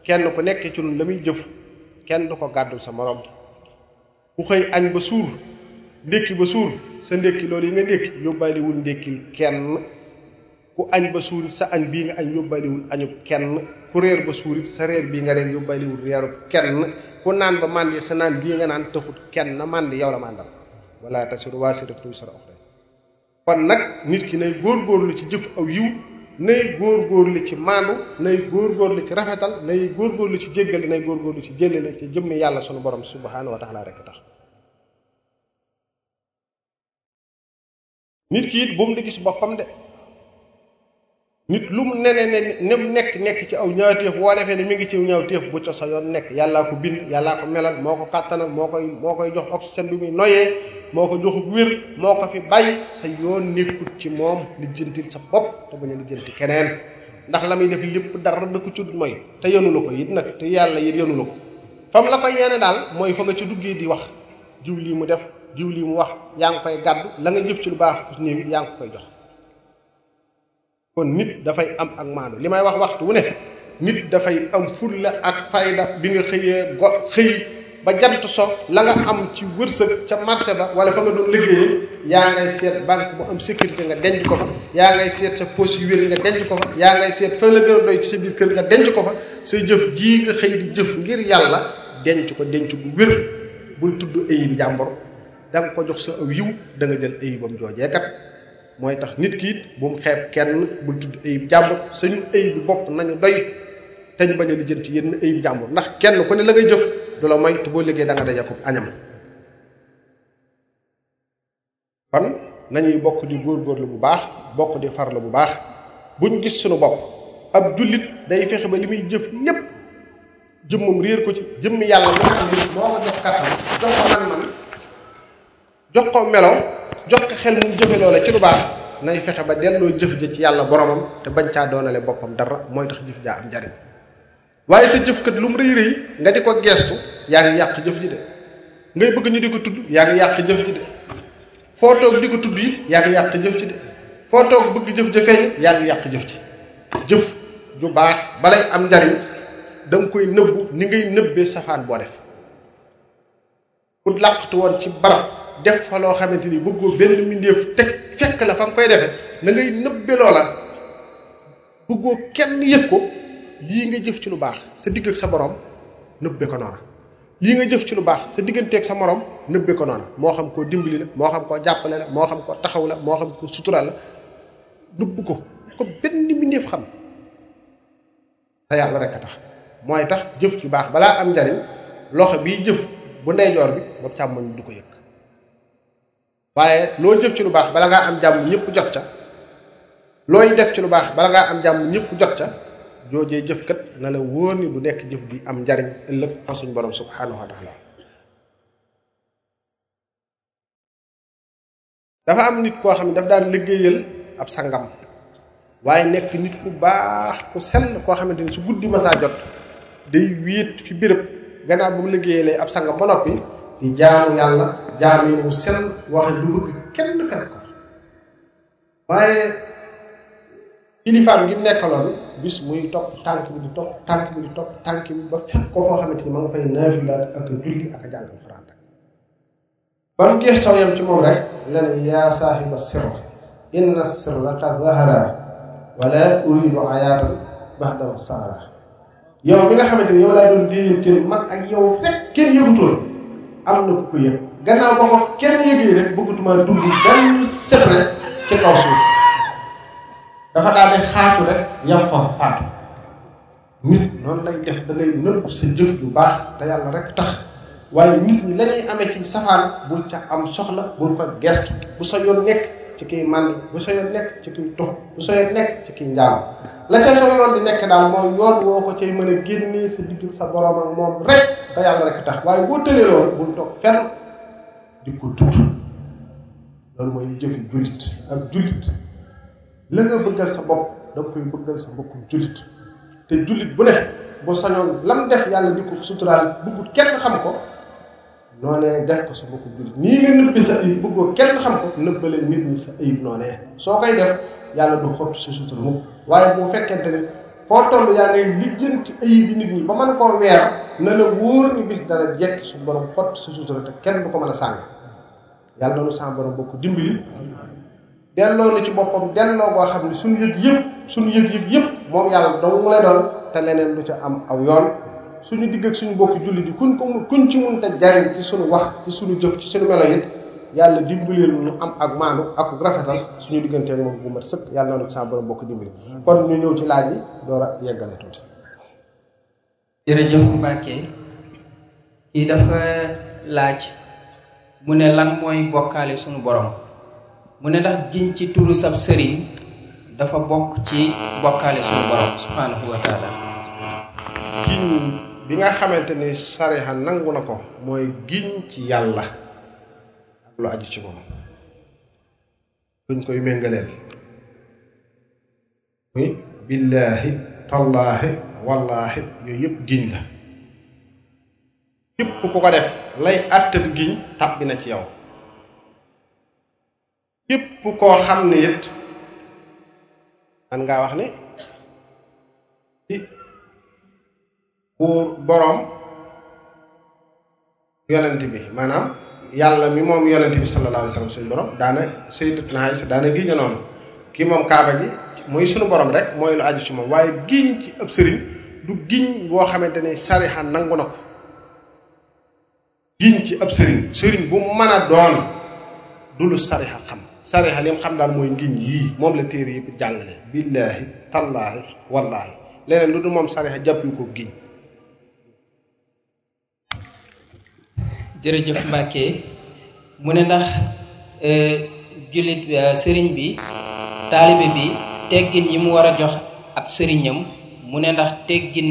kenn ku nekk ci ñun la muy jëf kenn du ko gàddul sa morom ku xëy añ ba suur ndékki ba suur sa ndékki loolu yi nga ndékki yóbbaaliwul ndékkil kenn ku añ ba suur sa añ bii nga añ yóbbaaliwul añu kenn ku réer ba suur sa réer bii nga réer yóbbaaliwul réeru kenn ku naan ba màndi sa naan bii nga naan taxut kenn na màndi yow la màndal wala tasiru waasiratun wisra uxra kon nag nit ki nay góorgóorlu ci jëf aw yiw nay góorgóorlu ci maandu nay góorgóorlu ci rafetal nay góorgóorlu ci jéggale nay góorgóorlu ci jéllale ci jëmmi yàlla sunu borom subhaanahu wa taala rekk tax nit ki it bu mu di gis boppam de nit lu mu ne ne ne ne mu nekk nekk ci aw ñaawteef boo defee ne mi ngi ci ñaawteef bu ca sa yoon nekk yàllaa ko bind yàllaa ko melal moo ko kàttanal moo koy moo koy jox oxygène bi muy noyee moo ko joxub wér moo ko fi bàyyi sa yoon nekkul ci moom lijjantil sa bopp te bañ a lijjanti keneen ndax la muy def lépp dara da ko ci dut mooy te yenu la ko it nag te yàlla it yenu la ko fam la koy yene daal mooy fa nga ci duggee di wax jiw lii mu def jiw lii mu wax yaa ngi koy gàddu la nga jëf ci lu baax ku néew it yaa ngi ko koy jox kon nit dafay am ak maandu li may wax waxtu wu ne nit dafay am fulla ak fayda bi nga xëyee go xëy ba jant so la nga am ci wërsëg ca marché ba wala fa nga doon liggéeyee yaa ngay seet banque bu am sécurité nga denc ko fa yaa ngay seet sa poche yu wér nga denc ko fa yaa ngay seet fa la gën a doy ci sa biir kër nga denc ko fa sa jëf jii nga xëy di jëf ngir yàlla denc ko denc bu wér bul tudd ayib jàmbor da nga ko jox sa aw yiw da nga jël ayibam joojee kat mooy tax nit ki it bu mu xeeb kenn bul tudd ayib jàmbur sañu ayib bu bopp nañu doy te ñu bañ a lijjanti yenn ayib jàmbur ndax kenn ku ne la ngay jëf du la may te boo liggéey da nga daje ko añam kon nañuy bokk di góorgóorlu bu baax bokk di farlu bu baax buñ gis suñu bopp ab jullit day fexe ba li muy jëf lépp jëmmam réer ko ci jëmm yàlla moo ko jox kàttan jox ko man man jox ko melo jox ko xel mu jëfe loola ci lu baax nay fexe ba delloo jëf ja ci yàlla boromam te bañ caa doonale boppam dara mooy tax jëf jaa am njariñ waaye sa jëf kat lu mu rëy rëy nga di ko geestu yaa ngi yàq jëf ji de ngay bëgg ñu di ko tudd yaa ngi yàq jëf ji de foo toog di ko tudd yi yaa ngi yàq jëf ji de foo toog bëgg jëf ja feeñ yaa ngi yàq jëf ji jëf ju baax balay am njariñ da nga koy nëbbu ni ngay nëbbee safaan boo def ku làqtu woon ci barab def fa loo xamante ni bëggoo benn mbindeef teg fekk la fa nga koy defe na ngay nëbbe loola bëggoo kenn yëg ko lii nga jëf ci lu baax sa digg ak sa borom nëbbe ko noona lii nga jëf ci lu baax sa digganteeg sa morom nëbbe ko noona moo xam koo dimbali la moo xam koo jàppale la moo xam koo taxaw la moo xam koo sutural la nëbb ko ko benn mbindeef xam te yàlla rek a tax mooy tax jëf ju baax balaa am njariñ loxo biy jëf bu ndeyjoor bi boobu càmmoñ du ko yëg waaye loo jëf ci lu baax bala ngaa am jàmm ñëpp jot ca looy def ci lu baax bala ngaa am jàmm ñëpp jot ca joojee jëf kat na la wóor ni du nekk jëf bi am njariñ ëllëg fa suñ borom subhanahu wa taala dafa am nit koo xam ne daf daan liggéeyal ab sangam waaye nekk nit ku baax ku sell koo xamante ni su guddi masaa jot day wéet fi béréb gannaaw bu mu liggéeyalee ab sangam ba noppi di jaamu yàlla jaamu yi mu sell wax du bëgg kenn fekk ko waaye kilifaam gi mu nekkaloon bis muy topp tànk bi di topp tànk bi di topp tànk bi ba fekk ko foo xamante ni ma nga fay naafila ak julli ak a jàng alxuraan ba mu gëstoo yam ci moom rek la ne yaa saahiba sirr inna sirra qad zahara wala uridu ayaatan ba'da sara yow mi nga xamante ni yow laa doon déyanteel man ak yow rek kenn yëgutoon am na ku ko yëg gannaaw ba ko kenn yëgee rek bëggatuma dund benn secret ci kaw suuf dafa daal di xaatu rek yam fa faatu nit noonu lay def da ngay nëbb sa jëf ju baax te yàlla rek tax waaye nit ñi la ñuy amee ci safaan bul ca am soxla bul ko gestu bu sa yoon nekk ci kiy màndi bu sa yoon nekk ci kiy tux bu sa yoon nekk ci kiy njaam la ca sa yoon di nekk daal mooy yoon woo ko cay mën a génnee sa digg sa borom ak moom rek te yàlla rek tax waaye boo tëlee loolu bul toog fenn di ko tudd loolu mooy jëfi jullit ak jullit la nga bëggal sa bopp da nga koy bëggal sa mbokkum jullit te jullit bu ne boo sañoon lam def yàlla di ko suturaal bëggut kenn xam ko noonee def ko sa mbokkum jullit nii nga nëbbi sa ayib bëggoo kenn xam ko nëbbale nit ñi sa ayib noonee soo koy def yàlla du xott sa sutura mukk waaye boo fekkente ni foo toll yaa ngay lijjanti ayib bi nit ñi ba mën koo weer na la wóor ni bis dara jekk su borom xott sa sutura te kenn du ko mën a sàng yàlla noonu sama borom bokk dimbali delloo na ci boppam delloo koo xam ne suñu yëg yëpp suñu yëg yëg yëpp moom yàlla dong mu lay doon te leneen lu ca am aw yoon suñu digg ak suñu bokk julli di kuñ ko kuñ ci mun te jariñ ci suñu wax ci suñu jëf ci suñu melo it yàlla dimbaleel ñu am ak maanu ak rafetal suñu diggante moom bu mat sëkk yàlla noonu sama borom bokk dimbali kon ñu ñëw ci laaj yi door a yeggale tuuti jërëjëf Mbacke kii dafa laaj mu ne lan mooy bokkaale sunu borom mu ne ndax giñ ci turu sab sëriñ dafa bokk ci bokkaale sunu borom subhanahu wa taala giñ bi nga xamante ni sariha nangu na ko mooy giñ ci yàlla ak lu aju ci moom duñ koy méngaleel muy billaahi tallaahi wallaahi yooyu yëpp giñ la képp ku ko def lay àttam giñ tàbbi na ci yow képp koo xam ne it man ngaa wax ne ci buur boroom yonent bi maanaam yàlla mi moom yonent bi sallallahu alayhi wasallam suñu borom daana sayyidatuna Aysa daana giñe noonu kii moom kaaba gi muy suñu borom rek mooy lu aju ci moom waaye giñ ci ëpp sëriñ du giñ boo xamante ni sariha nangu na ko giñ ci ab sëriñ sëriñ bu mën a doon du lu sarixa xam sarixa li mu xam daal mooy ngiñ yii moom la téere yëpp jàngale billaahi tallaahi wallaahi leneen lu du moom sarixa jàpp yu ko giñ jërëjëf Mbàkke mu ne ndax jullit sëriñ bi taalibe bi teggin yi mu war a jox ab sëriñam mu ne ndax teggin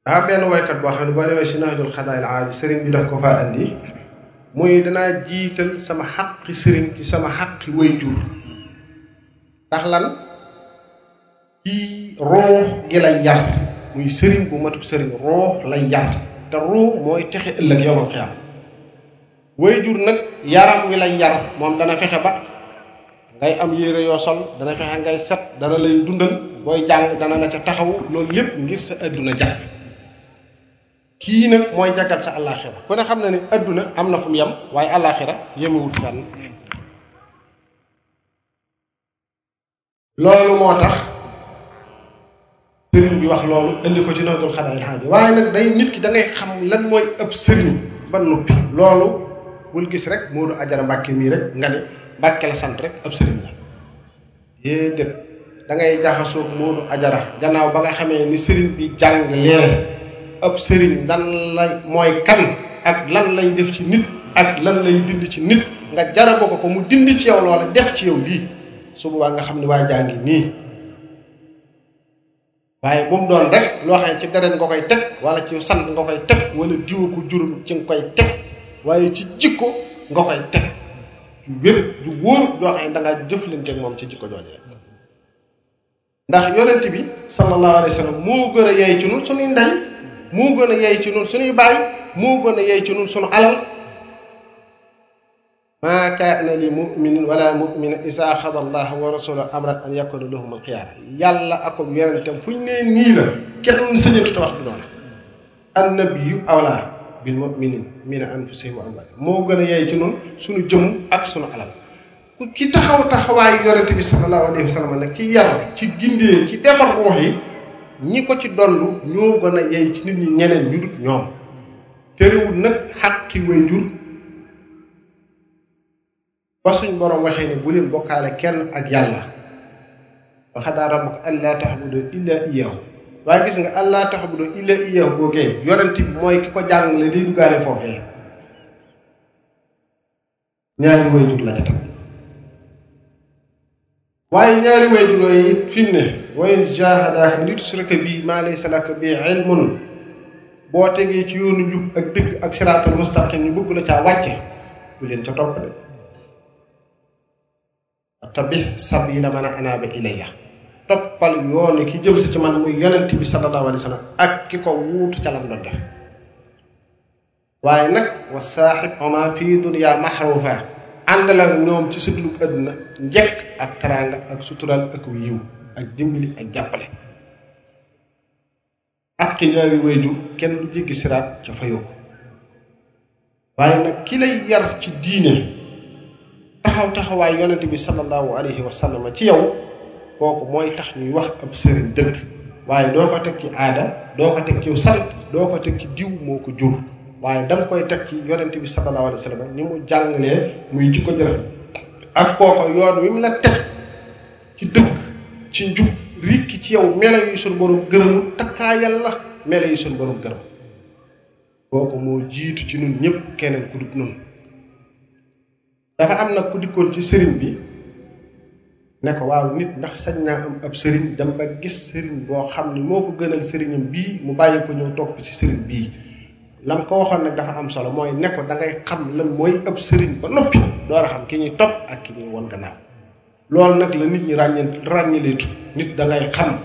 daa am benn woykat boo xam ne boo demee si naxjul xadaayil aali sëriñ bi daf ko faa andi muy danaa jiital sama xaqi sëriñ ci sama xaqi wayjur ndax lan ci roox gi lay yar muy sëriñ bu matub sëriñ roox lay yar te roox mooy texe ëllëg yow al xiyaam way jur nag yaram wi lay yar moom dana fexe ba ngay am yére yoo sol dana fexe ngay set dana lay dundal booy jàng dana la ca taxawu loolu lépp ngir sa adduna jàng kii nag mooy jagal sa àllaaxira ku ne xam na ne adduna am na fu mu yem waaye àllaaxira yemewut fenn loolu moo tax sëriñ bi wax loolu indi ko ci noonu xadaay xaaji waaye nag day nit ki da ngay xam lan mooy ab sëriñ ba noppi loolu bul gis rek Moodu Ajara Mbàkke mii rek nga ne Mbàkke la sant rek ab sëriñ la déedéet da ngay jaxasoo Moodu Ajara gannaaw ba nga xamee ni sëriñ bi jàng lee ab sëriñ lan la mooy kan ak lan lay def ci nit ak lan lay dindi ci nit nga jarabo ko ko mu dindi ci yow loola def ci yow lii su boobaa nga xam ne waa jaa ngi nii waaye bu mu doon rek loo xam ne ci deret nga koy teg wala ci sant nga koy teg wala diwa ko jur ci nga koy teg waaye ci jikko nga koy teg ju wér ju wóor loo xam ne da ngaa jëflante ak moom ci jikko joojee ndax yonent bi sallallahu alayhi wa sallam moo gën a yey ci nun suñuy ndey moo gën a yey ci nun suñuy baay moo gën a yey ci nun suñu alal maa kaana li muminin wala mumina isa xada allah wa rasula amran an yakuna lahum al xiyaara yàlla ako yonentam fu ñu nee nii la kenn sañatu te wax du noonu annabiyu awlaa bil muminin min anfusihim wa amwalihim moo gën a yey ci nun suñu jëm ak suñu alal ki taxaw taxawaayu yonente bi sallallahu alayhi wa sallam nag ci yar ci gindee ci defar ruux yi ñi ko ci dollu ñoo gën a yey ci nit ñi ñeneen ñu dut ñoom terewul nag xaq ki way jur ba suñ borom waxee ne bu leen bokkaale kenn ak yàlla wa xadaa rabbuka allaa taxbudu illaa iyyaahu waaye gis nga allaa taxbudu illaa iyyaahu googee yonent bi mooy ki ko jàngale liy duggaale foofee ñaari wayjur la ca teg waaye ñaari wayjur yooyu it fi mu ne wa in jahadaaka li tusrika bi maa laysa laka bi ilmun boo tegee ci yoonu njub ak dëgg ak siraatul mustaqim ñu bëgg la caa wàcce du leen ca topp de tabi sabila man anaaba ilayya toppal yoonu ki jëm si ci man muy yonent bi sallallahu alayhi wa sallam ak ki ko wuutu ca lam doon def waaye nag wa saaxib oma fii dunya maxruufa àndal ak ñoom ci sutlu àdduna njëkk ak teraanga ak sutural ak yiw ak dimbali ak jàppale ak ñaari wayju kenn du jéggi siraat ca fayoo ko waaye nag ki lay yar ci diine taxaw taxawaay yonent bi sallallahu alayhi wa sallam ci yow kooku mooy tax ñuy wax ab sëriñ dëgg waaye doo ko teg ci aada doo ko teg ci sarit doo ko teg ci diw moo ko jur waaye danga koy teg ci yonent bi sallallahu alayhi wa sallam ni mu jàngalee muy jikko jërëf ak kooku yoon wi mu la teg ci dëgg ci njub rikki ci yow melo yu suñu borom gërëmul takkaayal la melo yu suñu borom gërëm kooku moo jiitu ci nun ñëpp keneen ku dut nun dafa am nag ku dikkoon ci sëriñ bi ne ko waaw nit ndax sañ naa am ab sëriñ dem ba gis sëriñ boo xam ni moo ko gënal sëriñam bii mu bàyyi ko ñëw topp ci sëriñ bii lam ko waxoon nag dafa am solo mooy ne ko da ngay xam lan mooy ab sëriñ ba noppi door a xam ki ñuy topp ak ki ñuy won gannaaw loolu nag la nit ñi ràññe ràññeleetu nit da ngay xam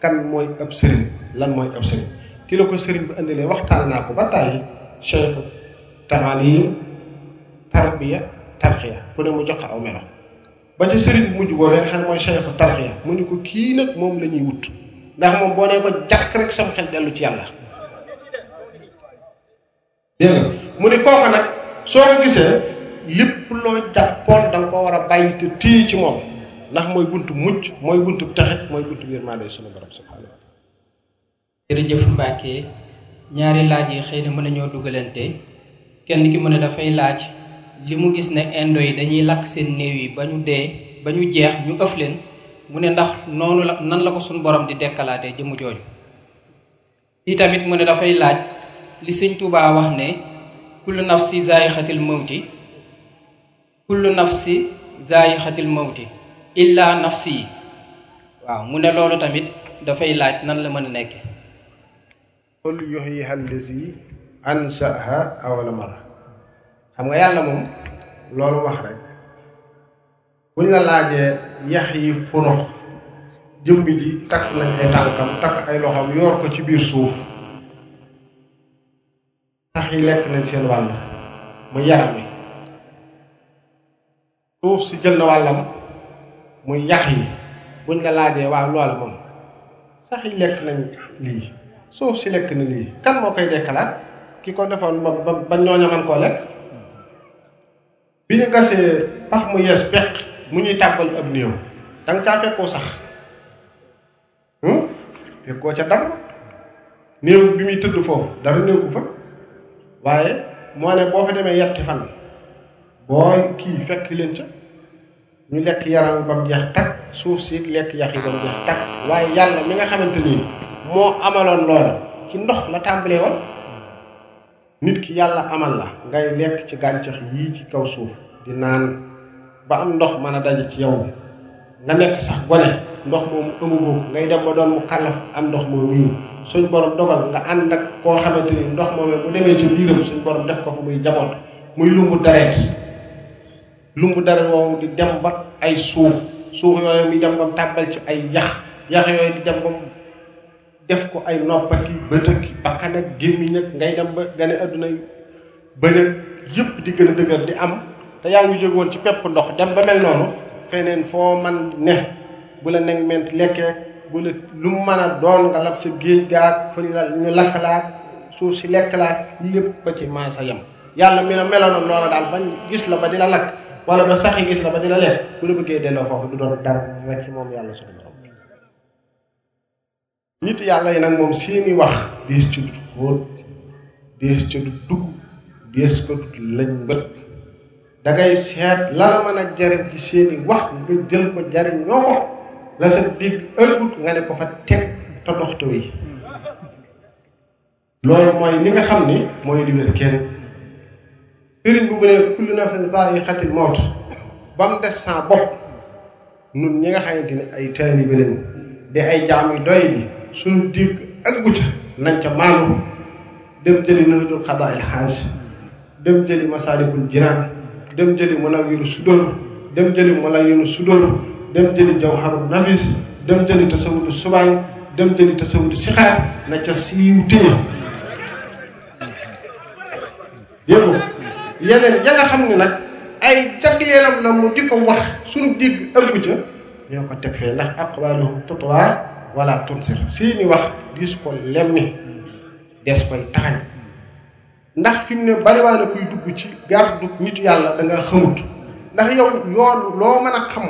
kan mooy ab sëriñ lan mooy ab sëriñ ki la ko sëriñ bi indilee waxtaan naa ko ba tàyyi cheikh taalim tarbiya tarxiya ku ne mu jox ko aw melo ba ca sëriñ bu mujj boobee nga xam ne mooy cheikh tarxiya mu ni ko kii nag moom la ñuy wut ndax moom boo nee ko jàkk rek sam xel dellu ci yàlla dégg nga mu ni kooka nag soo ko gisee lépp loo jàppoon da nga ko war a bàyyi te téye ci moom ndax mooy buntu mucc mooy buntu texe mooy buntu yërmande sunu borom subhanahu wa taala jërëjëf Mbacke ñaari laaj yi xëy na mën nañoo dugalante kenn ki mu ne dafay laaj li mu gis ne indo yi dañuy lakk seen néew yi ba ñu dee ba ñu jeex ñu ëf leen mu ne ndax noonu la nan la ko suñu borom di dekkalaatee jëmu jooju li tamit mu ne dafay laaj li sëñ Tuubaa wax ne kullu nafsi zaayixatil mawti kullu nafsi zaayixatil mawti illa nafsi yi waaw mu ne loolu tamit dafay laaj nan la mën a nekke qul yuhyiha allazi ansha'aha awwala marra xam nga yàlla moom loolu wax rek buñ la laajee yax yi furux jëmm ji takk nañ ay tànkam takk ay loxoom yoor ko ci biir suuf tax yi lekk nañ seen wàll mu yaram yi suuf si jël na wàllam muy yax yi buñ la laajee waaw loolu moom sax yi lekk nañ lii suuf si lekk na lii kan moo koy dekkalaat ki ko defoon ba ba ñooña man koo lekk bi ñu gasee pax mu yees peq mu ñuy tàbbal ab néew da nga caa fekkoo sax fekkoo ca dara néew bi muy tëdd foofu dara néew ko fa waaye moo ne boo fa demee yetti fan boo kii fekk leen ca ñu lekk yaram ba mu jeex takk suuf si lekk yax yi ba mu jeex takk waaye yàlla mi nga xamante ni moo amaloon loola ci ndox la tàmbalee woon nit ki yàlla amal la ngay lekk ci gàncax yii ci kaw suuf di naan ba am ndox mën a daje ci yow nga nekk sax gone ndox moomu ëmugoo ngay dem ba doon mu kàllaf am ndox moo wiiw suñ borom dogal nga ànd ak koo xamante ni ndox moomee bu demee ci biiram suñ borom def ko fa muy jaboot muy lumbu dareet lumbu dareet woowu di dem ba ay suuf suuf yooyu muy dem ba tàbbal ci ay yax yax yooyu di dem ba def ko ay nopp ak i bët ak i bakkan ak gémmiñ ak ngay dem ba gane adduna yi bëñ ak yëpp di gën a dëgër di am te yaa ngi jóge woon ci pepp ndox dem ba mel noonu feneen foo man ne bu la nekk ment lekkee bu la lu mu mën a doon nga lab ca géej gaag fu ñu la ñu lakk laag suuf si lekk laag yëpp ba ci maasa yem yàlla mi la meloon loola daal bañ gis la ba di la lakk wala ba saxi gis la ba di la lekk bu la bëggee delloo foofu du doon dara rek ci moom yàlla suñu borom nit yàlla yi nag moom seeni wax dees ci dut xóot dees ca dut dugg dees ko dut lañ bët da ngay seet la la mën a jariñ ci seeni wax nga jël ko jariñ ñoo ko la sa dégg ëlgut nga ne ko fa teg te dox te wéy loolu mooy li nga xam ni mooy li wér kenn sëriñ bu bëree kullu nafsin zaa'iqatul mawt ba mu des sans bopp nun ñi nga xamante ni ay taalibe lañu di ay jaam yu doy bi suñu digg ak gucca nañ ca maanu dem jëli naxatul xadaa il xaaj dem jëli masaalikul jinaan dem jëli mulawiru sudóor dem jëli mulayinu sudóor dem jëli jawharu nafis dem jëli tasawudu subaan dem jëli tasawudu sixaar na ca siiw téye yëngu yeneen ya nga xam ne nag ay jagleelam la mu di ko wax suñu digg ëpp ca ñoo ko teg fee ndax aqwaaluhum tutwaa wala tunsir seeni wax gis ko lemmi des koy taxañ ndax fi mu ne bariwaa na kuy dugg ci gardu nitu yàlla da nga xamut ndax yow yoon loo mën a xam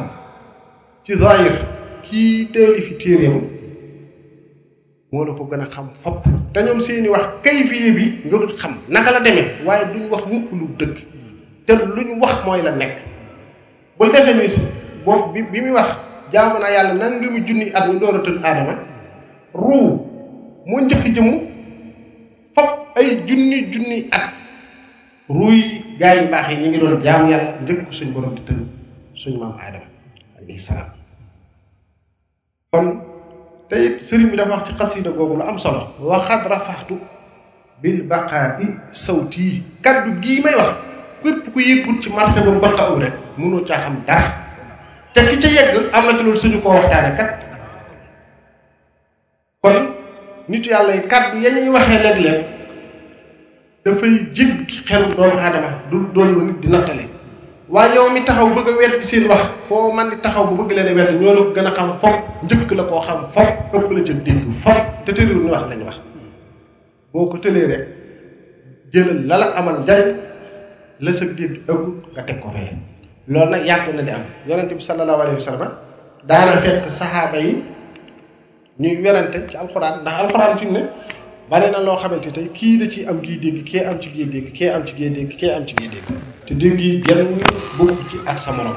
ci zahir kii téeri fi téeréem moo la ko gën a xam fopp te ñoom seeni wax kay fiye bi nga dut xam naka la demee waaye duñ wax mukk lu dëgg te luñ wax mooy la nekk bu defee ni boobu bi bi muy wax jaamu naa yàlla nan ngi mu junni at mu door a tëdd aadama ruu moo njëkk jëmm fop ay junni junni at ruuy gaa yu baax yi ñu ngi doon jaam yàlla njëkk suñ borom di tënk suñ maam aadama alayhi salaam kon te it sëriñ bi dafa wax ci xasida googu lu am solo waxat rafaxtu bil baqaati sawti kaddu gii may wax képp ku yëggut ci marché bu baqa aw rek mënoo caa xam dara te ki ca yegg am na ci loolu suñu koo waxtaane kat kon nitu yàlla yi kàddu ya ñuy waxee léeg-léeg dafay jig xel doomu aadama du doon lu nit di nattale waaye yow mi taxaw bëgg a weddi seen wax foo man di taxaw bu bëgg leen a weddi ñoo la ko gën a xam fop njëkk la koo xam fop ëpp la ca dégg fop te tëriwul ñu wax lañu wax boo ko tëlee rek jëlal la la amal njariñ la sa gént ëggut nga teg ko fee loolu nag yàgg na di am yonente bi sallallahu alayhi wa sallam daana fekk saxaaba yi ñuy werante ci alxuraan ndax alxuraan fi mu ne bare na loo xamante tey kii da ci am gii dégg kee am ci gii dégg kee am ci gii dégg kee am ci gii dégg te dégg yi genn bokk ci ak sa morom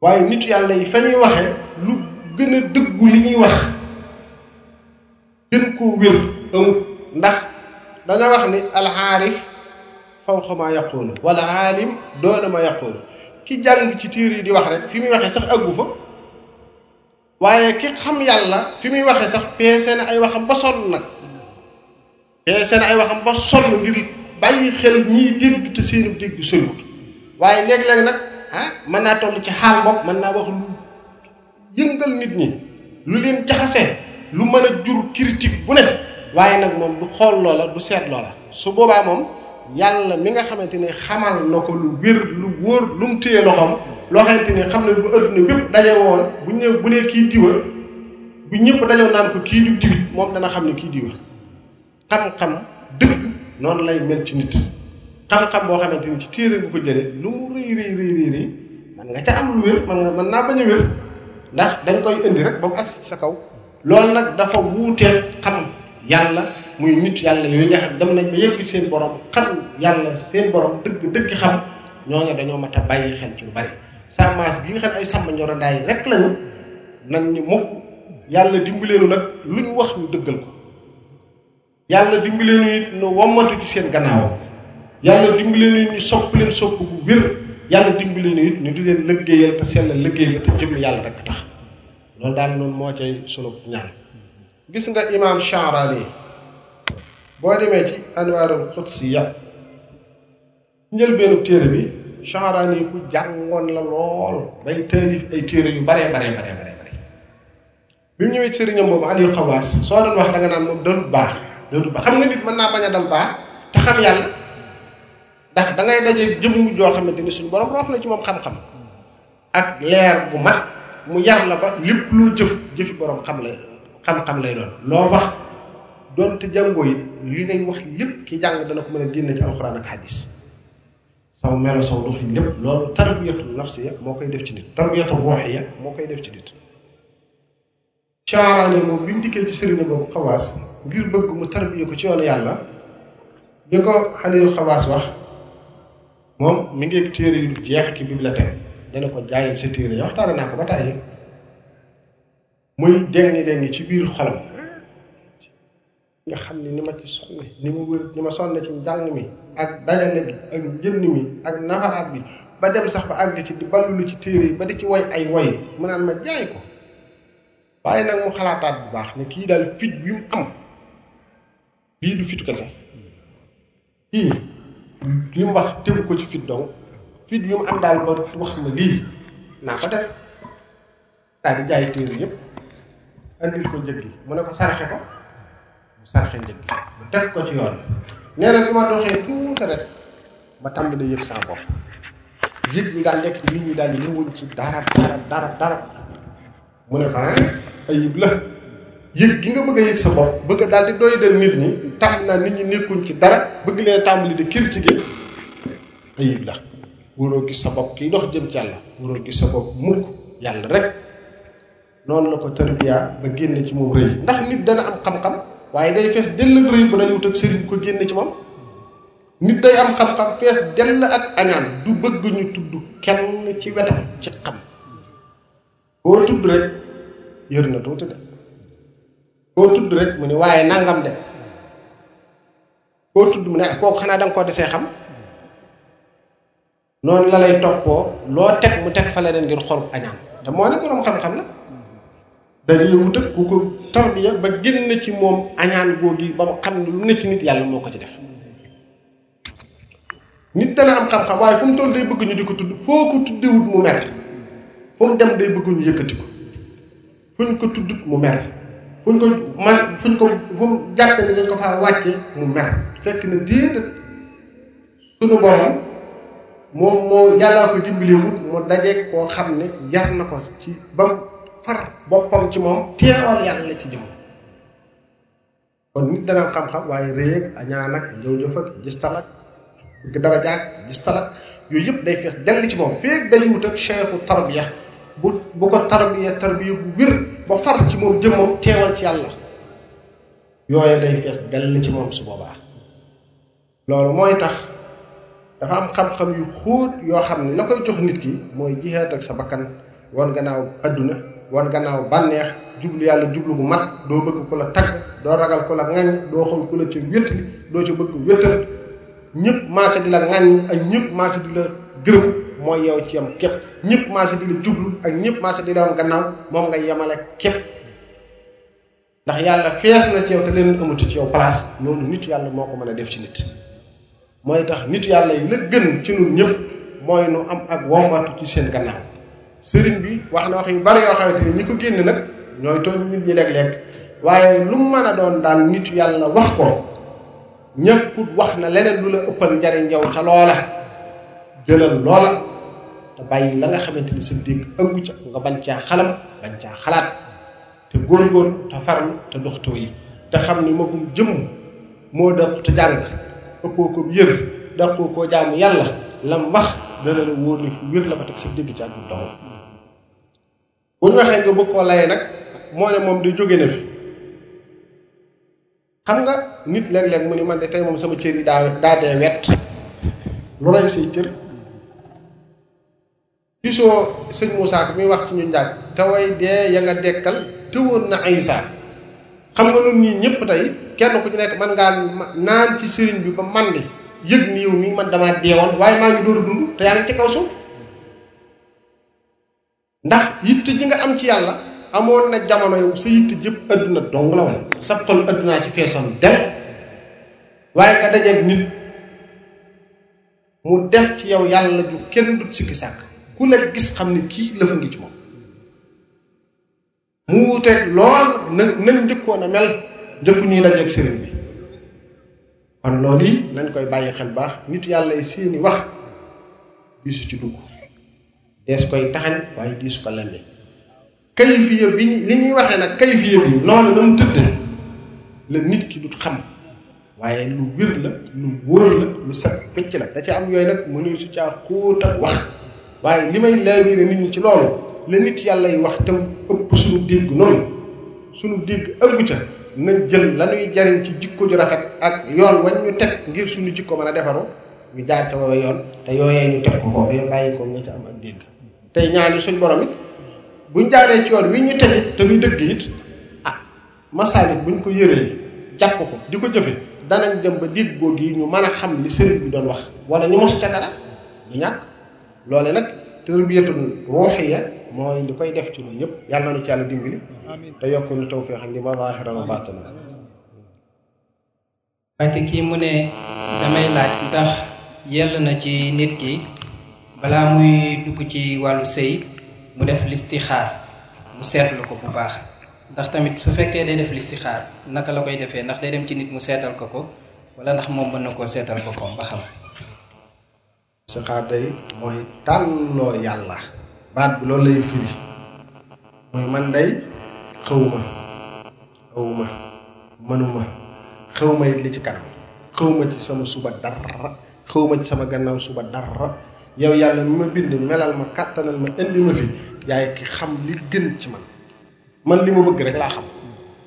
waaye nit yàlla yi fa ñuy waxe lu gën a dëggu li ñuy wax gën koo wér amut ndax dana wax ni alxaarif fawqa ma yaqulu wala aalim doona ma yaqulu ki jàng ci tiir yi di wax rek fi muy waxee sax àggu fa waaye ki xam yàlla fi muy waxee sax peese na ay waxam ba sonn nag te seen ay waxam ba sonn ngir bàyyi xel ñiy dégg te seen dégg soriwul waaye léeg-léeg nag ah mën naa toll ci xaal bopp mën naa wax lu yëngal nit ñi lu leen jaxase lu mën a jur critique bu ne waaye nag moom du xool loola du seet loola su boobaa moom yàlla mi nga xamante ni xamal na ko lu wér lu wóor lu mu téye loxoom loo xamante ni xam ne bu adduna bépp daje woon bu ñëw bu nee kii diwa bu ñëpp dajoon naan ko kii du diwit moom dana xam ne kii diwa xam-xam dëgg noonu lay mel ci nit xam-xam boo xamante ni ci téere nga ko jëlee lu mu rëy rëy rëy rëy rëy man nga ca am lu wér man nga mën naa bañ a wér ndax dañ koy indi rek ba mu agsi sa kaw loolu nag dafa wuuteel xam yàlla muy nit yàlla yooyu nga xam dem nañ ba yegg seen borom xam yàlla seen borom dëgg dëgg xam ñooñu dañoo mat a bàyyi xel ci lu bari sa maas gi nga xam ne ay sàmm ñoro ndaay rek lañu nag ñu mukk yàlla dimbaleenu nag lu ñu wax ñu dëggal ko yàlla dimbaleenu it ñu wommatu ci seen gannaaw yàlla dimbaleenu it ñu sopp leen sopp bu wér yàlla dimbaleenu it ñu di leen liggéeyal te sell liggéey la te jëm yàlla rek tax loolu daal noonu moo cay sunu ñaan gis nga imaam Sha'rani boo demee ci anwaarul qudsiya njëlbeenu téere bi Sha'rani yi ku jàngoon la lool bay taalif ay téere yu baree baree baree baree bare bi mu ñëwee ci sëriñam boobu Aliou Xawaas soo doon wax da nga naan moom dalul baax dalul baax xam nga nit mën naa bañ a dal baax te xam yàlla ndax da ngay daje jëmm joo xamante ni suñu borom roof na ci moom xam-xam ak leer bu mat mu yar la ba lépp loo jëf jëfi borom xam la xam-xam lay doon loo wax doonte jàngoo yi li ngay wax lépp ki jàng dana ko mën a génne ci alxuraan ak hadis saw melo saw doxin lépp loolu tarbiyatu nafsiya moo koy def ci nit tarbiyatu ruuxiya moo koy def ci nit caaraane moom bi mu dikkee ci sëriñ boobu xawaas ngir bëgg mu tarbiye ko ci yoonu yàlla li ko xalilu xawaas wax moom mi ngi ak téere yu jeex ki bibliothèque dana ko jaayal sa téere ya waxtaane naa ko ba tàyyi muy dengi dengi ci biir xolam nga xam ne ni ma ci sonne ni ma wër ni ma sonne ci njàng mi ak dajale bi ak njënd mi ak nafaraat bi ba dem sax ba àgg ci di ballu ci téere yi ba di ci woy ay woy mu naan ma jaay ko waaye nag mu xalaataat bu baax ne kii daal fit bi mu am lii du fitu kese kii li mu wax tegu ko ci fit dong fit bi mu am daal ba wax ma lii naa ko def daal di jaay téere yëpp andil ko njëg gi mu ne ko saraxe ko mu saraxe njëg gi mu teg ko ci yoon nee na bi ma doxee tuuti rek ma tàmbali yëg saa bopp yëg ñi daal nekk nit ñi daal ñëwuñ ci dara dara dara dara mu ne ko ah ayib la yëg gi nga bëgg a yëg sa bopp bëgg a daal di doy del nit ñi tax naa nit ñi nekkuñ ci dara bëgg leen tàmbali di critiquer ayib la waroo gis sa bopp kiy dox jëm ci yàlla waroo gis sa bopp mukk yàlla rek noonu la ko tarbiya ba génne ci moom rëy ndax nit dana am xam-xam waaye day fees dell ak rëy bu dañu wut ak sëriñ ko génne ci moom nit day am xam-xam fees dell ak añaan du bëgg ñu tudd kenn ci wetam ci xam koo tudd rek yër na tuuti de koo tudd rek mu ne waaye nangam de koo tudd mu ne kooku xanaa da nga koo desee xam noonu la lay toppoo loo teg mu teg fa leneen ngir xol añaan te moo ne borom xam-xam la dara yëwut ak ku ko tarbiya ba génn ci moom añaan googi ba mu xam ne lu ne ci nit yàlla moo ko ci def nit dana am xam-xam waaye fu mu toll day bëgg ñu di ko tudd foo ko tuddewut mu mer fu mu dem day bëgg ñu yëkkati ko fu ñu ko tuddut mu mer fu ñu ko man fu ñu ko fu mu jàpp ne dañ ko faa wàcce mu mer fekk na déedéet sunu borom moom moo yàllaa ko dimbalewut mu dajeeg koo xam ne yar na ko ci bam far boppam ci moom teewal yàlla ci jëmm kon nit dana am xam-xam waaye rëy ak añaan ak njëw njëf ak gis talak bëgg dara jaag gis talak yooyu yëpp day fees dell ci moom feeg day wut ak cheikhu tarbiya bu bu ko tarbiya tarbiya bu wér ba far ci moom jëmmam teewal ci yàlla yooye day fees dell ci moom su boobaa loolu mooy tax dafa am xam-xam yu xóot yoo xam ne la koy jox nit ki mooy jihaat ak sa bakkan wan gannaaw adduna wan gannaaw bànneex jublu yàlla jublu bu mat doo bëgg ku la tagg doo ragal ku la ŋañ doo xool ku la ca wéttali doo ca bëgg wéttal ñëpp maase di la ŋañ ak ñëpp maase di la gërëm mooy yow ci yam képp ñëpp maase di la jublu ak ñëpp maase di la wan gannaaw moom nga yemale képp ndax yàlla fees na ci yow te leen amatu ci yow place loolu nitu yàlla moo ko mën a def ci nit mooy tax nitu yàlla yi la gën ci ñun ñëpp mooy nu am ak wombatu ci seen gannaaw sëriñ bi wax na wax yu bari yoo xamante ni ñi ko génn nag ñooy tooñ nit ñi léeg-léeg waaye lu mu mën a doon daal nitu yàlla wax ko ñàkkut wax na leneen lu la ëppal njariñ yow ca loola jëlal loola te bàyyi la nga xamante ni sa dégg ëggu ca nga bañ caa xalam bañ caa xalaat te góorgóorlu te farlu te dox te yi te xam ni magum jëmm moo dëpp te jàng ëppoo ko yër dàqoo koo jaamu yàlla lam wax dana la wóor ni fu wér la ko teg sa dégg ci àdduna doxam bu ñu waxee nga bëgg koo layee nag moo ne moom di jóge na fi xam nga nit léeg-léeg mu ni man de tey moom sama cër yi daa daa dee wet lu rey say cër gisoo sëñ Moussa ko muy wax ci ñu njaag te way dee ya nga dekkal te woon na Isa xam nga nun ñii ñëpp tey kenn ku ci nekk man ngaa naan ci sëriñ bi ba man di yëg ni yow mii man damaa deewoon waaye maa ngi door a dund te yaa ngi ci kaw suuf ndax yitte ji nga am ci yàlla amoon na jamono yow sa yitte jëpp adduna dong la woon sa xol addunaa ci feesoon dem waaye nga dajeeg nit mu def ci yow yàlla ju kenn dut sikki sàkk ku la gis xam ne kii lëfa ngi ci moom mu wuute lool na nañ njëkkoon a mel njëkk ñuy dajeeg sëriñ bi kon loolu yi nañ koy bàyyi xel baax nit yàlla yi seeni wax diisu ci dugg dees koy taxañ waaye diisu ko lemme kayfiya bi li ñuy waxee nag kayfiya bi noonu la mu tëdde la nit ki du xam waaye lu wér la lu wóor la lu set pëcc la da ci am yooyu nag mënuñu su caa xóotal wax waaye li may laabiire nit ñi ci loolu la nit yàlla yi wax tam ëpp suñu dégg noonu suñu dégg ëpp ca na jël la ñuy jariñ ci jikko ju rafet ak yoon wañ ñu teg ngir suñu jikko mën a defaru ñu jaar ca woowe yoon te yooyee ñu teg ko foofee bàyyi ko ñu ca am ak dégg tey ñaani suñ borom it buñ jaaree ci yoon wi ñu tege te muy dëgg it ah masaalik buñ ko yëree jàpp ko di ko jëfe danañ dem ba dégg googu yi ñu mën a xam li sëriñ bi doon wax wala ñu mos ca dara du ñàkk loole nag tërbiyatul ruuxiya mooy li koy def ci ñun ñëpp yàlla na nu ci yàlla dimbali te yokk ñu tawfeex li ma zaahiran wa baatinan Mbàkke kii mu ne damay laaj ndax yell na ci nit ki balaa muy dugg ci wàllu sëy mu def listixaar mu seetlu ko bu baax ndax tamit su fekkee day def listixaar naka la koy defee ndax day dem ci nit mu seetal ko ko wala ndax moom mën na koo seetal boppam ba xam istixaar day mooy tànnloo yàlla baat bi loolu lay firi mooy man day xawma xawma mënuma xawma it li ci kanam xawma ci sama suba dara xawma ci sama gannaaw suba dara yow yàlla mi ma bind melal ma kàttanal ma indi ma fi yaay ki xam li gën ci man man li ma bëgg rek laa xam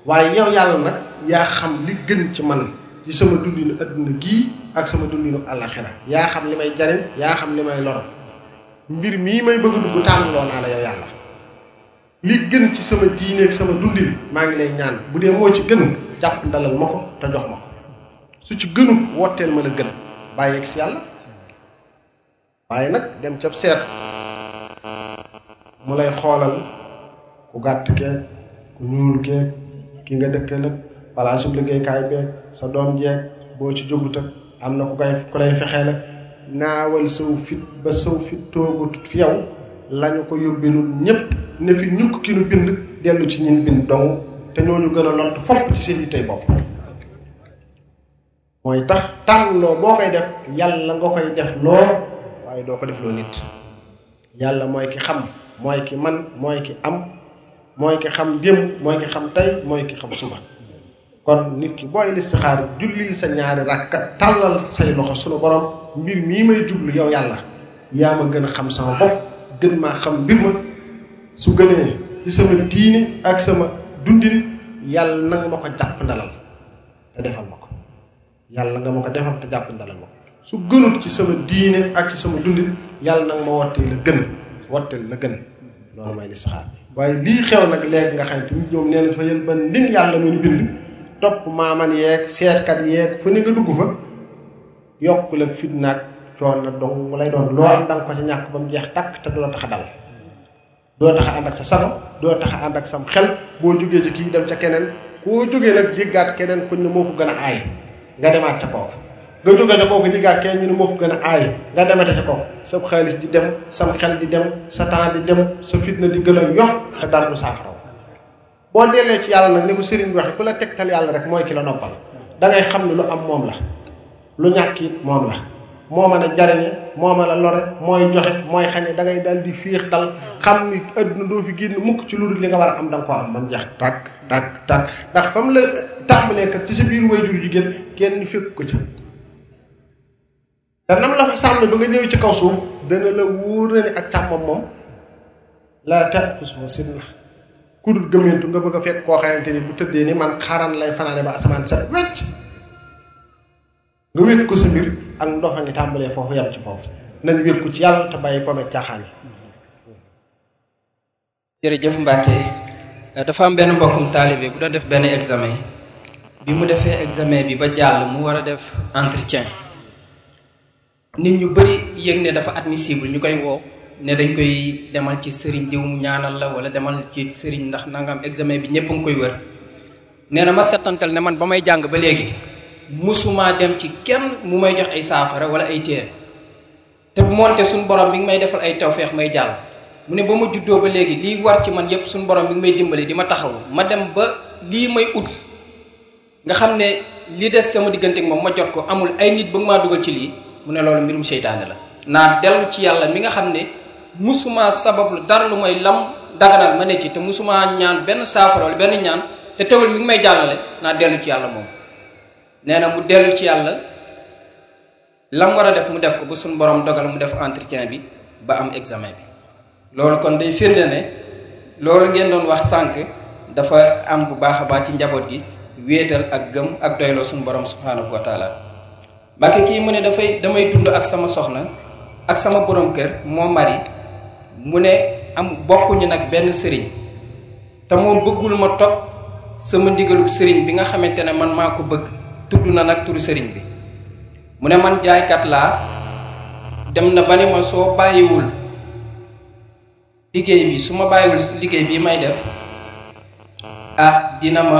waaye yow yàlla nag yaa xam li gën ci man ci sama dundinu adduna gii ak sama dundinu àllaxira yaa xam li may jariñ yaa xam li may lor mbir mii may bëgg dugg tànnloo naa la yow yàlla li gën ci sama diine ak sama dundin maa ngi lay ñaan bu dee moo ci gën jàpp ndalal ma ko te jox ma ko su ci gënul wotteel ma la gën bàyyeeg si yàlla waaye nag dem cab seet mu lay xoolal ku gàtt keeg ku ñuul keeg ki nga dëkk nag balaa su liggéeykaay beeg sa doom jeeg boo ci jógut ak am na ku koy ku lay fexee nag naawal saw fit ba saw fit toogatut fi yow lañu ko yóbbi nun ñëpp ne fi ñukk ki nu bind dellu ci ñin bind dong te ñooñu gën a lott fopp ci seen yittey bopp mooy tax tànn loo boo koy def yàlla nga koy def loo waaye doo ko def loo nit yàlla mooy ki xam mooy ki man mooy ki am mooy ki xam démb mooy ki xam tey mooy ki xam suba kon nit ki booy listixaar jullil sa ñaari rakka tàllal say loxo sunu borom mbir mii may jublu yow yàlla yaa ma gën a xam sama bopp gën maa xam mbir ma su gënee ci sama diine ak sama dundin yàlla nanga ma ko jàpp ndalal te defal ma ko yàlla nga ma ko defal te jàpp ndalal ma ko su gënut ci sama diine ak ci sama dundin yàlla nag ma wottee la gën wotteel la gën loolu may li saxaar waaye lii xew nag léegi nga xam te nit ñoom nee na fa yël ban lin yàlla mu ñu bind topp maaman yeeg seetkat yeeg fu ne nga dugg fa yokkul ak fitnaak coon na dong lay doon loo am da nga ko ci ñàkk ba mu jeex tàkk te du la tax a dal doo tax a ànd ak sa sago doo tax a ànd ak sam xel boo jógee ci kii dem ca keneen koo jógee nag diggaat keneen kuñ ne moo ko gën a aay nga demaat ca kooka nga jógee ca kooku diggaat keneen ñu ne moo ko gën a aay nga demate ca kooka sa xaalis di dem sam xel di dem sa temps di dem sa fitna di gën a yokk te dara du saafara boo dellee ci yàlla nag ni ko sëriñ bi waxe ku la tegtal yàlla rek mooy ki la noppal da ngay xam ne lu am moom la lu ñàkk it moom la moo mën a jariñe moo mën a lore mooy joxe mooy xañe da ngay dal di fiix dal xam ni adduna doo fi génn mukk ci lu dul li nga war a am da nga ko am ba mu jeex tàkk tàkk tàkk ndax fa mu la tàmbalee kat ci sa biir way jur jigéen kenn fekk ko ca te nam la fa sàmm ba nga ñëw ci kaw suuf dana la wóor na ne ak càmmam moom la ta fu suma sin na ku dul gëmmentu nga bëgg a fekk koo xamante ni bu tëddee ni man xaaran lay fanaane ba asamaan set wecc nga wéet ko sa mbir ak ndox a ngi tàmbalee foofu yam ci foofu nañ wéet ko ci yàlla te bàyyi ko amee caaxaan yi jërëjëf Mbacke dafa am benn mbokkum taalibe bu doon def benn examen bi mu defee examen bi ba jàll mu war a def entretien nit ñu bëri yëg ne dafa admissible ñu koy woo ne dañ koy demal ci sëriñ diw mu ñaanal la wala demal ci sëriñ ndax nangam examen bi ñëpp a ngi koy wër nee na ma settantal ne man ba may jàng ba léegi musuma dem ci kenn mu may jox ay saafara wala ay téere te moonte suñu borom mi ngi may defal ay tawféex may jàll mu ne ba ma juddoo ba léegi lii war ci man yépp suñu borom mi ngi may dimbali di ma taxaw ma dem ba lii may ut nga xam ne li des sama diggante ak moom ma jot ko amul ay nit ba maa dugal ci lii mu ne loolu mbirum seytaane la naa dellu ci yàlla mi nga xam ne musuma sabablu dara lu may lam daganal ma ne ci te musuma ñaan benn saafara wala benn ñaan te teewul mi ngi may jàllale naa dellu ci yàlla moom nee na mu dellu ci yàlla lam war a def mu def ko ba suñu borom dogal mu def entretien bi ba am examen bi loolu kon day firnde ne loolu ngeen doon wax sànq dafa am bu baax a baax ci njaboot gi wéetal ak gëm ak doyloo suñu borom subhanahu wa taala Mbàkke kii mu ne dafay damay dund ak sama soxna ak sama borom kër moo mari mu ne am bokkuñu nag benn sëriñ te moom bëggul ma topp sama ndigalu sëriñ bi nga xamante ne man maa ko bëgg tudd na nag turu sëriñ bi mu ne man jaaykat laa dem na ba ne ma soo bàyyiwul liggéey bi su ma bàyyiwul liggéey bi may def ah dina ma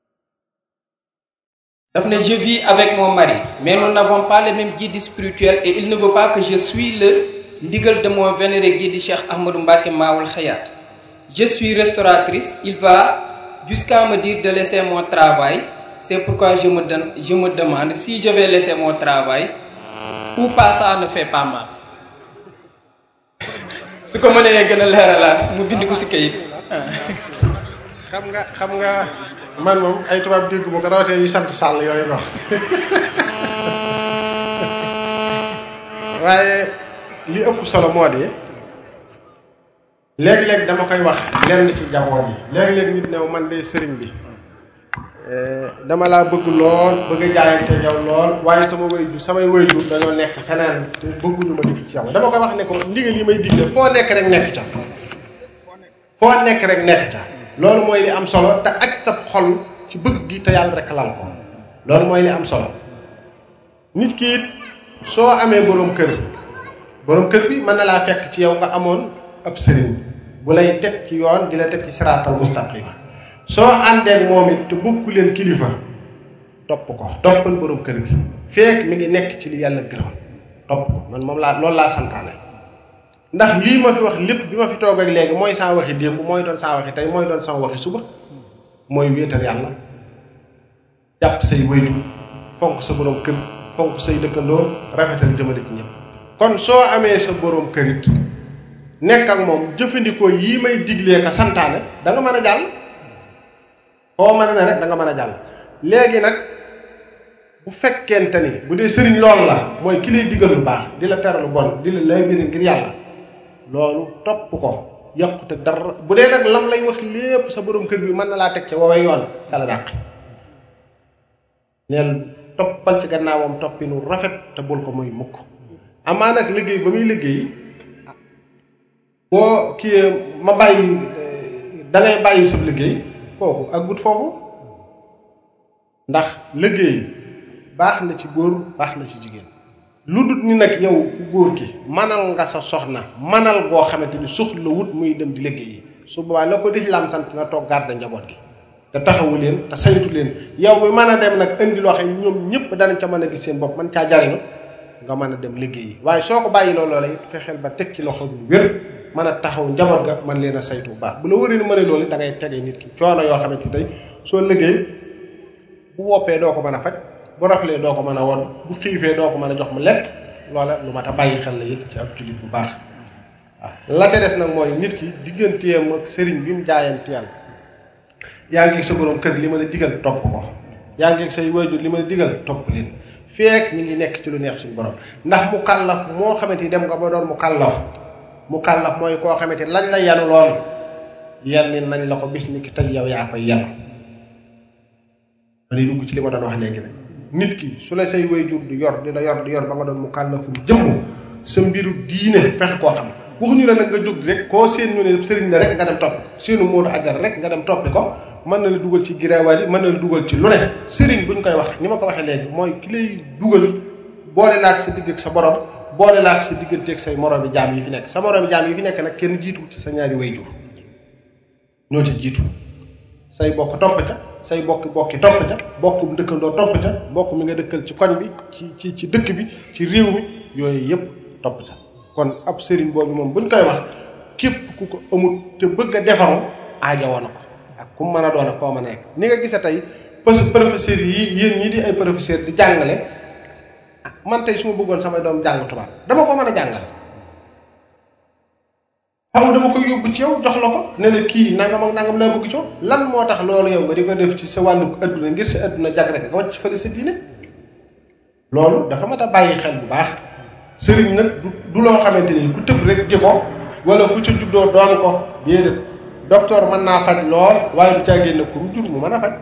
je vis avec mon mari mais nous n'avons pas les mêmes guide spirituels et il ne veut pas que je suis le ndigal de mon vénéré guide Cheikh Ahmadou Mbake Maoul Khayat je suis restauratrice il va jusqu'à me dire de laisser mon travail c'est pourquoi je me demande si je vais laisser mon travail ou pas ça ne fait pas mal su ko mënee gën a leeralaat mu bind ko si kayit xam nga xam nga man moom ay tubaab dégg ma ko rawatee yu sant sàll yooyu ko waaye li ëpp solo moo di léeg-léeg dama koy wax lenn ci jamono yi léeg-léeg nit ne man de sëriñ bi dama laa bëgg lool bëgg a jaayante yow lool waaye sama wayju samay wayju dañoo nekk feneen te bëgguñu ma dikk ci yow dama koy wax ne ko ndigal yi may digle foo nekk rek nekk ca foo nekk rek nekk ca loolu mooy li am solo te ak sa xol ci bëgg gi te yàlla rek lal ko loolu mooy li am solo nit ki it soo amee borom kër borom kër bi mën na laa fekk ci yow nga amoon ab sëriñ bu lay teg ci yoon di la teg ci siraatal mustaqima soo àndeek moom it te bokku leen kilifa topp ko toppal borom kër bi feek mi ngi nekk ci li yàlla gërëm topp ko man moom laa loolu laa santaane ndax lii ma fi wax lépp bi ma fi toog ak léegi mooy saa waxi démb mooy doon saa waxi tey mooy doon sama waxi suba mooy wéetal yàlla jàpp say waytu fonk sa borom kër fonk say dëkkandoo rafetal jëmale ci ñëpp kon soo amee sa borom kër it nekk ak moom jëfandikoo yii may diglee ka santaane da nga mën a jàll foo mën a ne rek da nga mën a jàll léegi nag bu fekkente ni bu dee sëriñ lool la mooy ki lay digal lu baax di la tere lu bon di la lay biir ngir yàlla loolu topp ko yokk te dara bu dee nag lam lay wax lépp sa borom kër bi mën na laa teg ca woowee yoon ca la dàq neel toppal ci gannaawam toppinu rafet te bul ko muy mukk amaa nag liggéey ba muy liggéey boo kii ma bàyyi da ngay bàyyi sa liggéey kooku ak gut foofu ndax liggéey baax na ci góor baax na ci jigéen lu dut ni nag yow ku góor gi manal nga sa soxna manal goo xamante ni soxla wut muy dem di liggéey yi su boobaa la ko lislaam sant na toog garde njaboot gi te taxawu leen te saytu leen yow bi mën a dem nag indi loo xam ñoom ñëpp danañ ca mën a gis seen bopp mën caa jariñu nga mën a dem liggéey yi waaye soo ko bàyyi loolu la it fexeel ba teg ci loxo bu wér mën a taxaw njaboot ga mën leen a saytu bu baax bu la wëree ni mën a loolu da ngay tege nit ki coono yoo xamante ni tey soo liggéey bu woppee doo ko mën a faj bu raflee doo ko mën a won bu xiifee doo ko mën a jox mu lekk loola lu mat a bàyyi xel la it ci ab jullit bu baax waaw la ca des nag mooy nit ki digganteem ak sëriñ bi mu jaayanteel yaa ngi sa borom kër li ma la digal topp ko yaa ngi say waajur li ma la digal topp leen feek ñu ngi nekk ci lu neex suñu borom ndax mu kàllaf moo xamante ni dem nga ba doon mu kàllaf mu kàllaf mooy koo xamante lañ la yanu lool yan ni nañ la ko bis ni ki tey yow yaa koy yanu dañuy dugg ci li ma doon wax léegi rek nit ki su la say waajur di yor di la yor di yor ba nga doon mu kàllafum jëmm sa mbiru diine fexe koo xam waxuñu la nag nga jóg rek koo seen ñu ne sëriñ la rek nga dem topp seenu Moodu Ajar rek nga dem toppi ko mën na la dugal ci giraawaal yi mën na la dugal ci lu ne sëriñ buñ koy wax ni ma ko waxee léegi mooy ki lay dugal boole la ak sa digg ak sa borom boole la ak sa diggante ak say moroomi jaam yi fi nekk sa moroomi jaam yi fi nekk nag kenn jiitu ci sa ñaari way jur ñoo ci jiitu say bokk topp ca say bokki bokki topp ca bokkum dëkkandoo topp ca bokk mi nga dëkkal ci koñ bi ci ci ci dëkk bi ci réew mi yooyu yëpp topp ca kon ab sëriñ boobu moom buñ koy wax képp ku ko amut te bëgg a defaru aaja woon ko ak ku mën a doon ak koo mën a nekk ni nga gisa tey parce que professeur yi yéen ñi di ay professeur di jàngale man tey su ma bëggoon samay doom jàng tubaab dama ko mën a jàngal aw dama ko yóbbu ci yow jox la ko ne la kii nangam ak nangam laa bëgg ci yow lan moo tax loolu yow nga di ko def ci sa wàllu adduna ngir sa adduna jag rek nga wàcc fële sa diine loolu dafa mat a bàyyi xel bu baax sëriñ nag du du loo xamante ni ku tëb rek di ko wala ku ca juddoo doon ko déedéet docteur mën naa faj lool waaye du caa génne ku mu jur mu mën a faj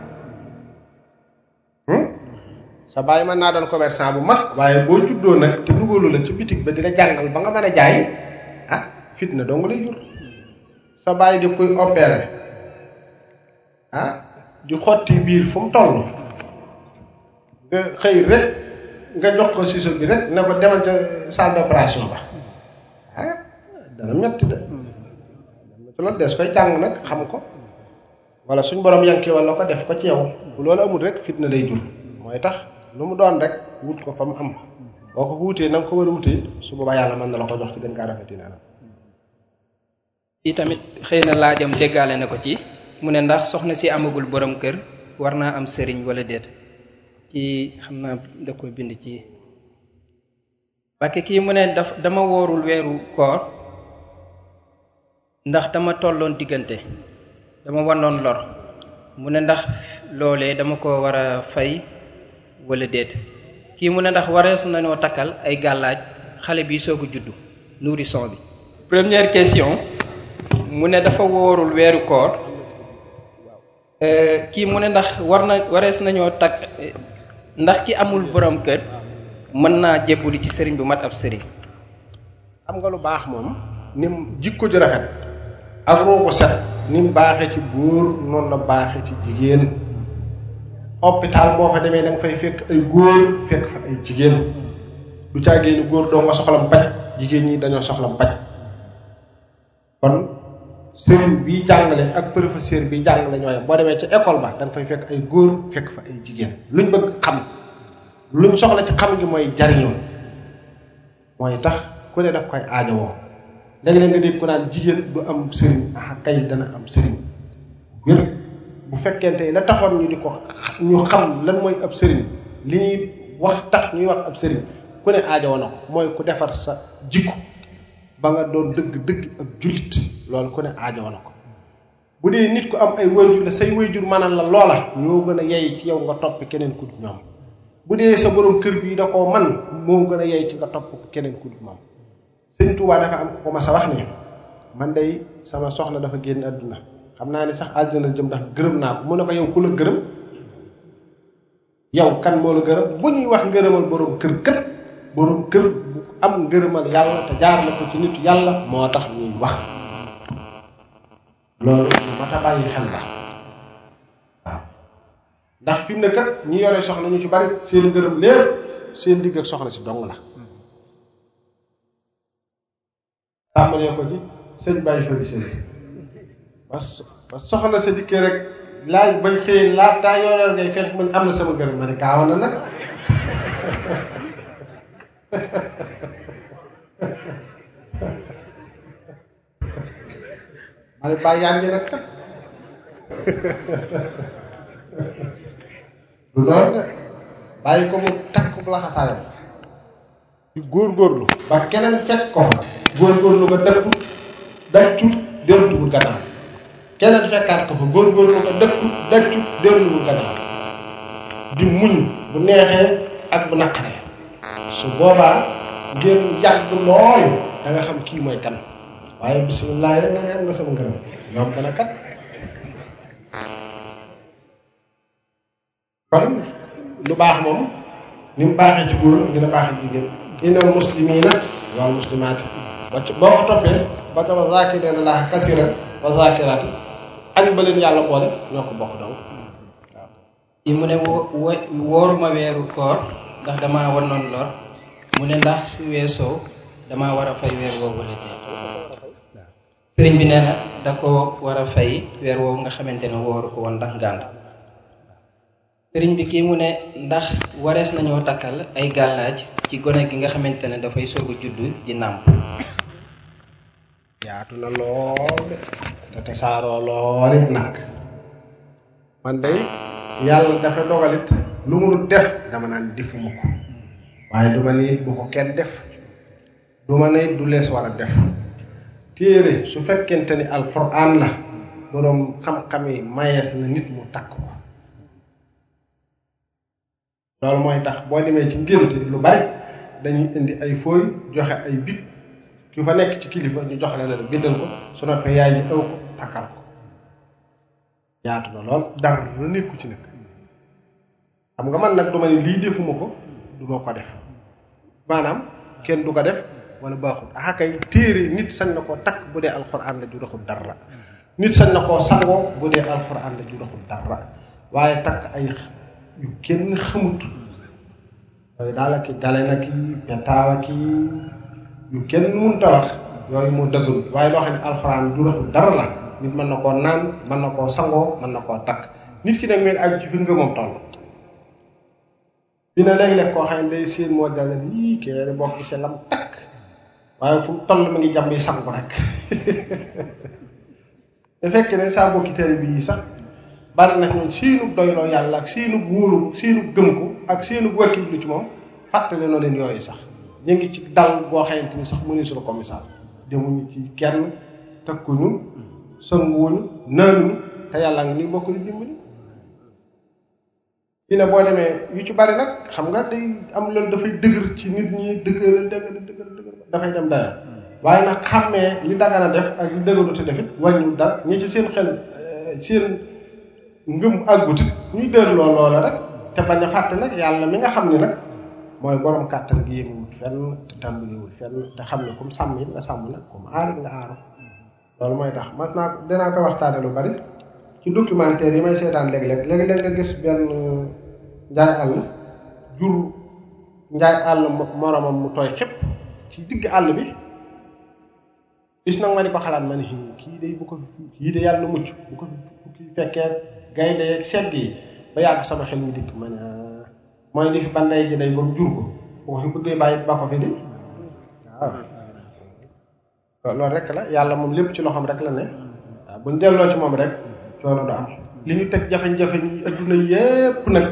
sa baay mën naa doon commerçant bu mag waaye boo juddoo nag te dugalu la ci bitig ba di la jàngal ba nga mën a jaay ah fitna dong lay jur sa baay di koy opéré ah di xotti biir fu mu toll nga xëy rek nga jox ko ciseau bi rek ne ko demal ca salle d'opération ba ah dana metti de loolu des koy jàng nag xam ko wala suñ borom yanke wala ko def ko ci yow bu loolu amul rek fitna lay jur mooy tax lu mu doon rek wut ko fa mu am boo ko wutee na nga ko war a wutee su boobaa yàlla mën na la ko jox ci gën kaa rafetin anam yi tamit xëy na laajam déggaale na ko ci mu ne ndax soxna si amagul borom kër war naa am sëriñ wala déet ci xam naa da ko bind ci Mbàkke kii mu ne daf dama woorul weeru koor ndax dama tolloon diggante dama wanoon lor mu ne ndax loolee dama ko war a fay wala déet kii mu ne ndax warees nañoo takkal ay gàllaaj xale bi soog a juddu nourrisson bi première question mu ne dafa woorul weeru koor euh, kii mu ne ndax war na warees nañoo takk ndax ki amul borom kër mën naa jébbali ci sëriñ bu mat ab sëriñ xam nga lu baax moom ni mu jikko ju rafet ak roo ko set ni mu baaxee ci góor noonu la baaxee ci jigéen hôpital boo fa demee da nga fay fekk ay góor fekk fa ay jigéen du caa génn góor doo nga soxlam paj jigéen ñi dañoo soxlam paj kon sëriñ bi jàngale ak professeur bi jàngale ñoo yem boo demee ca école ba da nga fay fekk ay góor fekk fa ay jigéen luñ bëgg xam luñ soxla ci xam gi mooy jariñoo mooy tax ku ne daf koy aajowoo léeg-léeg nga dégg ko naan jigéen du am sëriñ ah kay dana am sëriñ wér bu fekkente la taxoon ñu di ko ñu xam lan mooy ab sëriñ li ñuy wax tax ñuy wax ab sëriñ ku ne aajowoo na ko mooy ku defar sa jikko ba nga doon dëgg-dëgg ak jullit loolu ku ne aajoo na ko bu dee nit ku am ay wayjur la say wayjur manal la loola ñoo gën a yey ci yow nga topp keneen ku dul ñoom bu dee sa borom kër bi da koo man moo gën a yey ci nga topp keneen ku dul moom sëñ Tuubaa dafa am ko ma sa wax ne man day sama soxna dafa génn àdduna xam naa ne sax àdduna jëm ndax gërëm naa ko mu ne ko yow ku la gërëm yow kan moo la gërëm bu ñuy wax ngërëmal borom kër kër borom kër bu am ngërëmal yàlla te jaar na ko ci nit yàlla moo tax ñuy wax loolu lu mat a bàyyi xel la waaw ndax fi mu ne kat ñi yore soxna ñu ci bari seen ngërëm lépp seen digg ak soxna si dong la tàmbalee ko ci sëñ Baye Faye sëñ ba ba soxna sa dikkee rek laaj bañ xëyee laataa yooleel ngay fekk man am na sama gërëm ma ne gaaw na nag ma ne bàyyi yaa ngi nag kat du loolu de bàyyi ko mu takk bu la xasaayam di góorgóorlu ba keneen fekk ko fa góorgóorlu ba dëkku daccu deltuwul gannaaw keneen fekkaat ko fa góorgóorlu ba dëkku daccu deltuwul gannaaw di muñ bu neexee ak bu naqaree su boobaa ngeen yàgg lool da nga xam kii mooy kan waaye bisimilah rek nga ñaan na sama ngërëm yomb na kat kon lu baax moom ni mu baaxee ci góor ñu la baaxee ci jigéen innal muslimina wal muslimaati ba ci boo ko toppee ba tara zaakirina laaha kasiran wa zaakiraati añ ba leen yàlla boole ñoo ko bokk daw yi mu ne wo- wo- wooruma weeru koor ndax damaa war noonu lor mu ne ndax su weesoo damaa war a fay weer woowu la tey sëriñ bi nee na da ko war a fay weer woowu nga xamante ne wooru ko woon ndax ngànt sëriñ bi kii mu ne ndax warees nañoo takkal ay gàllaaj ci gone gi nga xamante ne dafay soog a juddu di nàmp yaatu na lool de te tasaaroo lool it nag man day yàlla dafa dogalit lu mu dul def dama naan defuma ko waaye duma ni bu ko kenn def du ma ne du lees war a def téere su fekkente ni alxuraan la boroom xam-xam yi mayees na nit mu takk ko loolu mooy tax boo demee ci ngénte lu bari dañuy indi ay fooy joxe ay bit ki fa nekk ci kilifa ñu jox la la bindal ko su noppee yaay ji aw ko takkal ko yaatu na lool dara nekku ci nag xam nga man nag du ma ne lii defuma ko du ma ko def maanaam kenn du ko def wala baaxul ah kay téere nit sañ na koo takk bu dee alxuraan la ju doxul dara nit sañ na koo sangoo bu dee alxuraan la ju doxul dara waaye takk ay yu kenn xamut yooyu daal ak i gale na ki betaawa ki yu kenn mënut a wax yooyu moo dëggul waaye loo xam ne alxuraan du raxul dara la nit mën na koo naan mën na koo sangoo mën na koo takk nit ki nag mi ngi aju ci fi ngëmam toll dina léeg-léeg koo xam ne day séen moo dal yii kii la bokk ci lam takk waaye fu mu toll mi ngi jàmm yi sangu rek te fekk ne saa bokki tari bi yi sax bari na ñoom siinu doyloo yàlla ak siinu wóolu siinu gëm ko ak siinu wàkkil lu ci moom fàttale noo leen yooyu sax ñu ngi ci dal boo xamante ni sax mënuñu suñu ko misaal demuñu ci kenn takkuñu sanguwuñu naanuñu te yàlla ngi ni bokk di dimbali fi ne boo demee yu ci bari nag xam nga day am loolu dafay dëgër ci nit ñi dëgër dëgër dëgër dëgër dafay dem dara waaye nag xàmmee li dagan a def ak li dëgëru te defit wàññiwul dara ñi ci seen xel seen ngëm àggut it ñuy dër lool loola rek te bañ a fàtte nag yàlla mi nga xam ne nag mooy borom kàttan gi yënguwut fenn te tàmbaliwul fenn te xam ne comme sàmm it nga sàmm nag comme aar it nga aaru loolu mooy tax mas naa dinaa ko waxtaane lu bari ci documentaire yi may seetaan léeg-léeg léeg-léeg nga gis benn njaay àll jur njaay àll moromam mu tooy xépp ci digg àll bi bis nag ma di ko xalaat ma ne kii day bu ko kii de yàlla mucc bu ko bu kii fekkee gaynde yeeg segg yi ba yàgg sama xel mi dikk ma ne mooy li fi ba ndey ji day ba mu jur ko boo ko fi bëggee bàyyi ba ko fi di waaw loolu rek la yàlla moom lépp ci loxoom rek la ne waaw bu ñu delloo ci moom rek coono du am li ñu teg jafe-jafe yi adduna yépp nag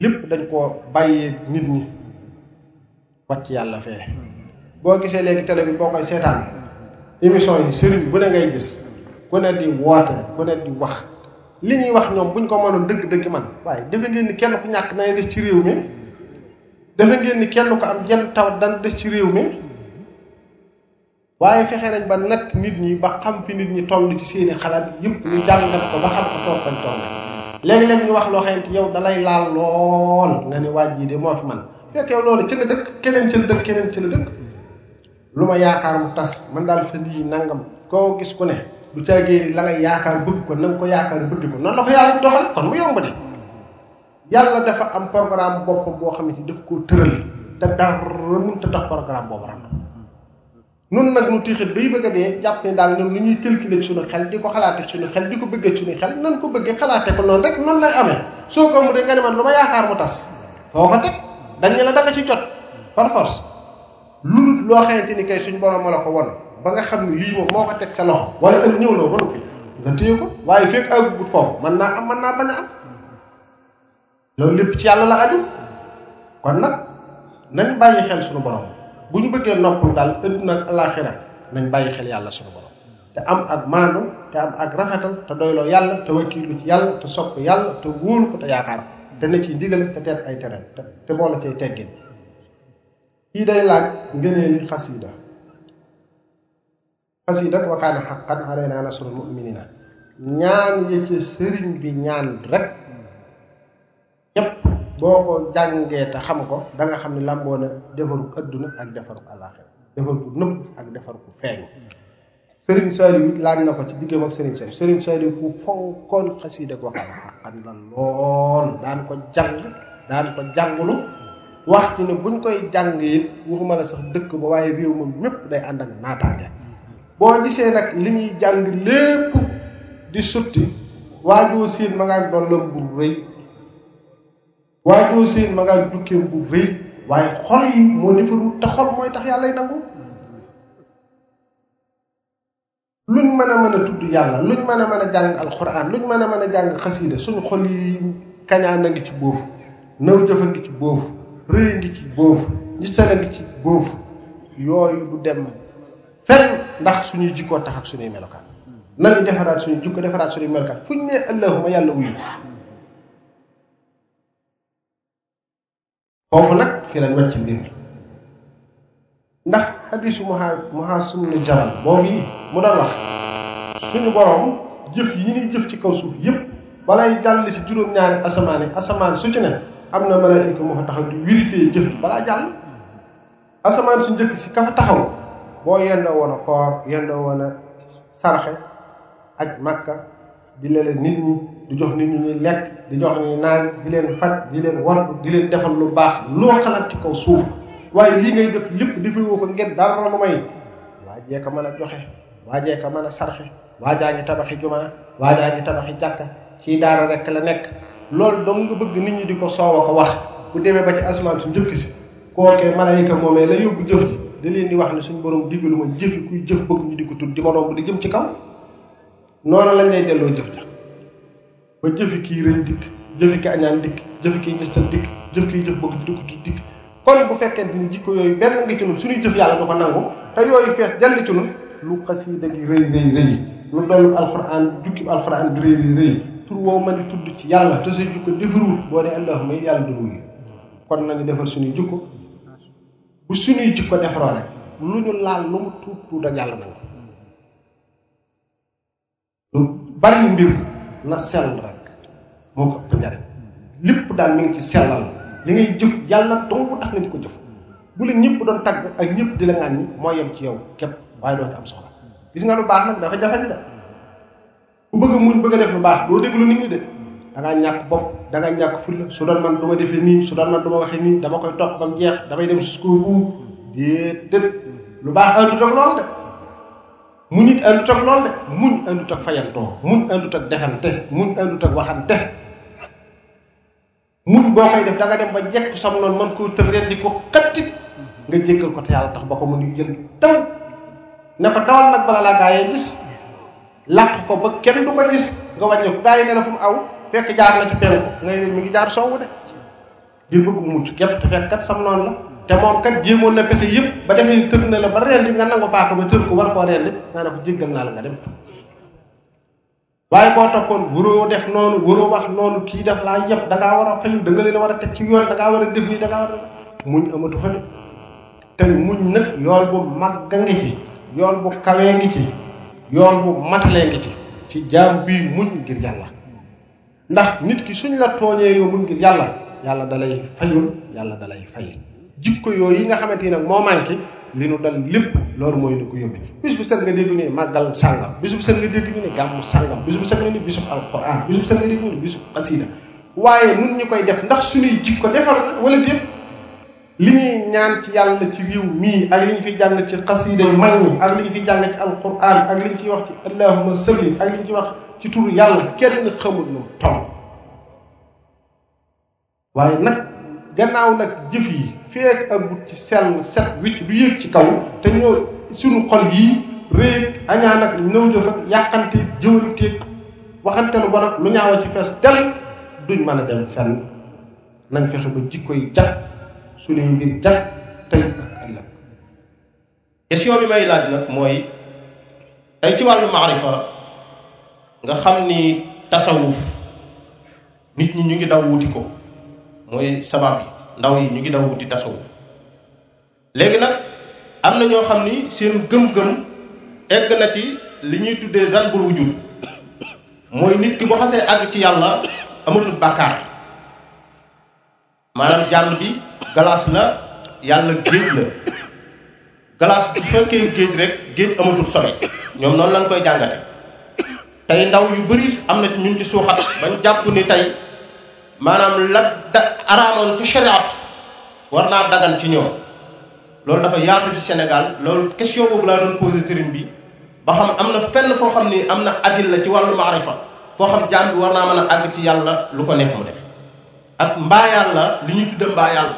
lépp dañ koo bàyyi nit ñi wàcc yàlla fee boo gisee léegi télé bi boo koy seetaan émission yi sëriñ bu ne ngay gis ku ne di woote ku ne di wax li ñuy wax ñoom buñ ko mënoon dëgg-dëgg man waaye defe ngeen ni kenn ku ñàkk na ngay gis ci réew mi defe ngeen ni kenn ko am jenn tawat dana des ci réew mi waaye fexe nañ ba natt nit ñi ba xam fi nit ñi toll ci seeni xalaat yëpp ñu jàngat ko ba xam ko toog bañ toll léeg-léeg ñu wax loo xamante yow dalay laal lool nga ni waaj ji de moo fi man fekk yow loolu ci la dëkk keneen ci la dëkk keneen ci la dëkk lu ma yaakaar mu tas man daal fa lii nangam koo gis ku ne du caagéeri la nga yaakaar bëgg ko na nga ko yaakaar bëgg ko noonu la ko yàlla doxal kon mu yomb de yàlla dafa am programme boppam boo xam ne daf koo tëral te dara mënut a tax programme boobu ram nun nag nu tiixit bay bëgg a dee jàpp ne daal ñun li ñuy calculer ci suñu xel di ko xalaate ci suñu xel di ko bëggee ci suñu xel nan ko bëggee xalaate ko noonu rek noonu lay amee soo ko amul rek nga ne man lu ma yaakaar mu tas foo ko teg dañ ne la da nga ci jot par force lu dul loo xamante ni kay suñ borom la ko won ba nga xam ne lii moom moo ko teg sa loxo wala ëllëg ñëw na ba noppi nga téye ko waaye fekk àggut foofu mën naa am mën naa bañ a am loolu lépp ci yàlla la aju kon nag nañ bàyyi xel suñu borom bu ñu bëggee noppul daal ëdduna ak alaxira nañ bàyyi xel yàlla suñu borom te am ak maandu te am ak rafetal te doyloo yàlla te wakkiilu ci yàlla te sopp yàlla te wóolu ko te yaakaar ko te ne ci ndigal te teet ay tere te boole cay teggin kii day laaj ngëneeli xasida xasida wa kaana xaqan alayna nasrul muminina ñaan yi ci sëriñ bi ñaan rek yépp boo ko jàngee te xam ko da nga xam ne làmboo na defaru adduna ak defaru àllaaxira defaru nëpp ak defaru feeñ Serigne Saliou laaj na ko ci diggam ak Serigne Saliou Serigne Saliou ku fonkoon xasida ko xam xam na lool daan ko jàng daan ko jàngulu wax ci ne buñ koy jàng it waxuma la sax dëkk ba waaye réew moom ñëpp day ànd ak naataange boo gisee nag li ñuy jàng lépp di sutti waajoo siin ma ngaak dollam bu rëy waajoo siin ma ngaak jukkeem bu rëy waaye xol yi moo defarul te xol mooy tax yàlla lay nangu luñ mën a mën a tudd yàlla luñ mën a mën a jàng alxuraan luñ mën a mën a jàng xasiida suñu xol yi kañaan a ngi ci boofu naw jëf a ngi ci boofu rëy ngi ci boofu ñistale ngi ci boofu yooyu du dem fenn ndax suñuy jikkoo tax ak suñuy melokaan nañu defaraat suñu jikko defaraat suñuy melokaan fuñ ne allahuma yàlla wuyu foofu nag fi la nocc mbir mi ndax xadisu muha muha sumnu jabal boobu yi mu doon wax suñu borom jëf yi ñuy jëf ci kaw suuf yëpp balay jàll ci juróom-ñaari asamaan yi asamaan su ci ne am na malaayika moo fa taxaw di vérifier jëf yi balaa jàll asamaan su njëkk si ka fa taxaw boo yendoo woon a koor yendoo woon a sarxe aj màkka di lele nit ñi di jox nit ñi ñuy lekk di jox ñuy naan di leen faj di leen war di leen defal lu baax loo xalaat ci kaw suuf waaye lii ngay def lépp dafay woo ko ngeen dara lu may waajee ko mën a joxe waajee ko mën a sarxe waa jaa ngi tabaxi jumaa waa jaa ngi tabaxi jàkka ci daara rek la nekk loolu dong nga bëgg nit ñi di ko soow a ko wax bu demee ba ci asamaan su njëkk si kookee malayka moomee la yóbbu jëf ji da leen di wax ne suñu borom digalu ma jëfi kuy jëf bëgg ñu di ko tudd di ma romb di jëm ci kaw noonu lañ lay delloo jëf ja ba jëfi kii rëy dikk jëfi ki añaan dikk jëfi kii gis seen dikk jëf kii jëf bëgg dugg ci dikk kon bu fekkente ni jikko yooyu benn nga ci nun suñuy jëf yàlla du ko nangu te yooyu fees jàll ci nun lu xasida gi rëy rëy rëy lu doon alxuraan jukki alxuraan di rëy rëy rëy tur woo mën di tudd ci yàlla te say jukko defarul boo ne allahuma yi yàlla du wuyu kon nañu defar suñuy jukko bu suñuy jikko defaroo rek lu ñu laal lu mu tuut tuut ak yàlla nangu lu bari mbir na sell rek moo ko ëpp njariñ lépp daal mi ngi ci sellal li ngay jëf yàlla dong tax nga di ko jëf bu la ñëpp doon tagg ak ñëpp di la ŋàññi moo yem ci yow képp waaye doo ci am soxla gis nga lu baax nag dafa jafe la ku bëgg a muñ bëgg a def lu baax doo déglu nit ñi de da ngaa ñàkk bopp da ngaa ñàkk fulla su doon man du ma defee nii su doon man du ma waxee nii dama koy topp ba mu jeex damay dem jusqu'au bout déedéet lu baax àndut ak loolu de muñ it àndut ak lool de muñ àndut ak fayantoo muñ àndut ak defante muñ àndut ak waxante muñ boo koy def da nga dem ba jekk sam noonu man koo tër ren di ko xattit nga jéggal ko te yàlla tax ba ko mën yu jël taw ne ko dawal nag bala laa gaayee gis làq ko ba kenn du ko gis nga wàññi ko gaa yi ne la fu mu aw fekk jaar na ci penku nga ne mi ngi jaar soowu de di bëgg mu mucc képp te fekk kat sam noonu la te moom kat jéemoon na pexe yëpp ba defee tër na la ba rendi nga nangu paaka ba tër ko war koo rendi nga ne ko jéggal naa la nga dem waaye boo toppoon waroo def noonu waroo wax noonu kii def laa yëpp da ngaa war a fayu da nga leen war a teg ci yoon da ngaa war a def nii da ngaa war a muñ amatu fa te muñ nag yool bu màgg a ngi ci yool bu kawee ngi ci yool bu matalee ngi ci ci jaam bii muñ ngir yàlla ndax nit ki suñ la tooñee yow mun ngir yàlla yàlla dalay fayul yàlla dalay fay jikko yooyu yi nga xamante ni nag moo manqué li nu dal lépp loolu mooy li ko yóbbi bis bu set nga dégg ne màggal sàngam bis bu set nga dégg ñu ne gàmmu sàngam bis bu set nga ni bisub alquran bis bu set nga dégg ñu ne bisub xasida waaye nun ñu koy def ndax suñuy jikko defar na wala déet li ñuy ñaan ci yàlla ci réew mii ak li ñu fiy jàng ci xasiida yi mag ñi ak li ñu fiy jàng ci alquran ak li ñu ciy wax ci allahuma salli ak li ñu ciy wax ci tur yàlla kenn xamul nu toll waaye nag gannaaw nag jëf yi feek ak but ci sell set wicc du yéeg ci kaw te ñoo suñu xol yi réeg añaan ak nëw jëf ak yàqante jëwanteeg waxante lu bon ak lu ñaawa ci fees del duñ mën a dem fenn nañ fexe ba jikko yi jag suñuy mbir jag tey ak ëllëg question bi may laaj nag mooy tey ci wàllu maarifa nga xam ni tasawuf nit ñi ñu ngi daw wuti ko mooy sabab yi ndaw yi ñu ngi daw wuti tasawuf léegi nag am na ñoo xam ni seen gëm-gëm egg na ci li ñuy tuddee zanbul wujud mooy nit ki boo xasee àgg ci yàlla amatul bàkkaar maanaam jàll bi galaas la yàlla géej la galaas bu fekkee géej rek géej amatul sobe ñoom noonu lañ koy jàngate tey ndaw yu bëri am na ñun ci suuxat bañ jàpp ni tey maanaam la da araamoon ci shariat war naa dagan ci ñoom loolu dafa yaatu ci Sénégal loolu question boobu laa doon posé sëriñ bi ba xam am na fenn foo xam ni am na adil la ci wàllu maarifa foo xam jaam bi war naa mën a àgg ci yàlla lu ko neex mu def ak mbaa yàlla li ñu tudde mbaa yàlla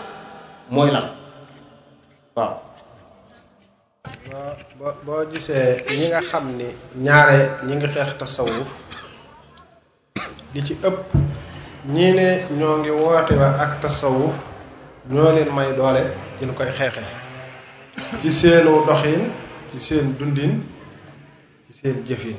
mooy lan waaw boo boo gisee ñi nga xam ni ñaare ñi ngi xeex tasawuf li ci ëpp ñii ne ñoo ngi woote wa ak tasawuf ñoo leen may doole ci ñu koy xeexe ci seenu doxin ci seen dundin ci seen jëfin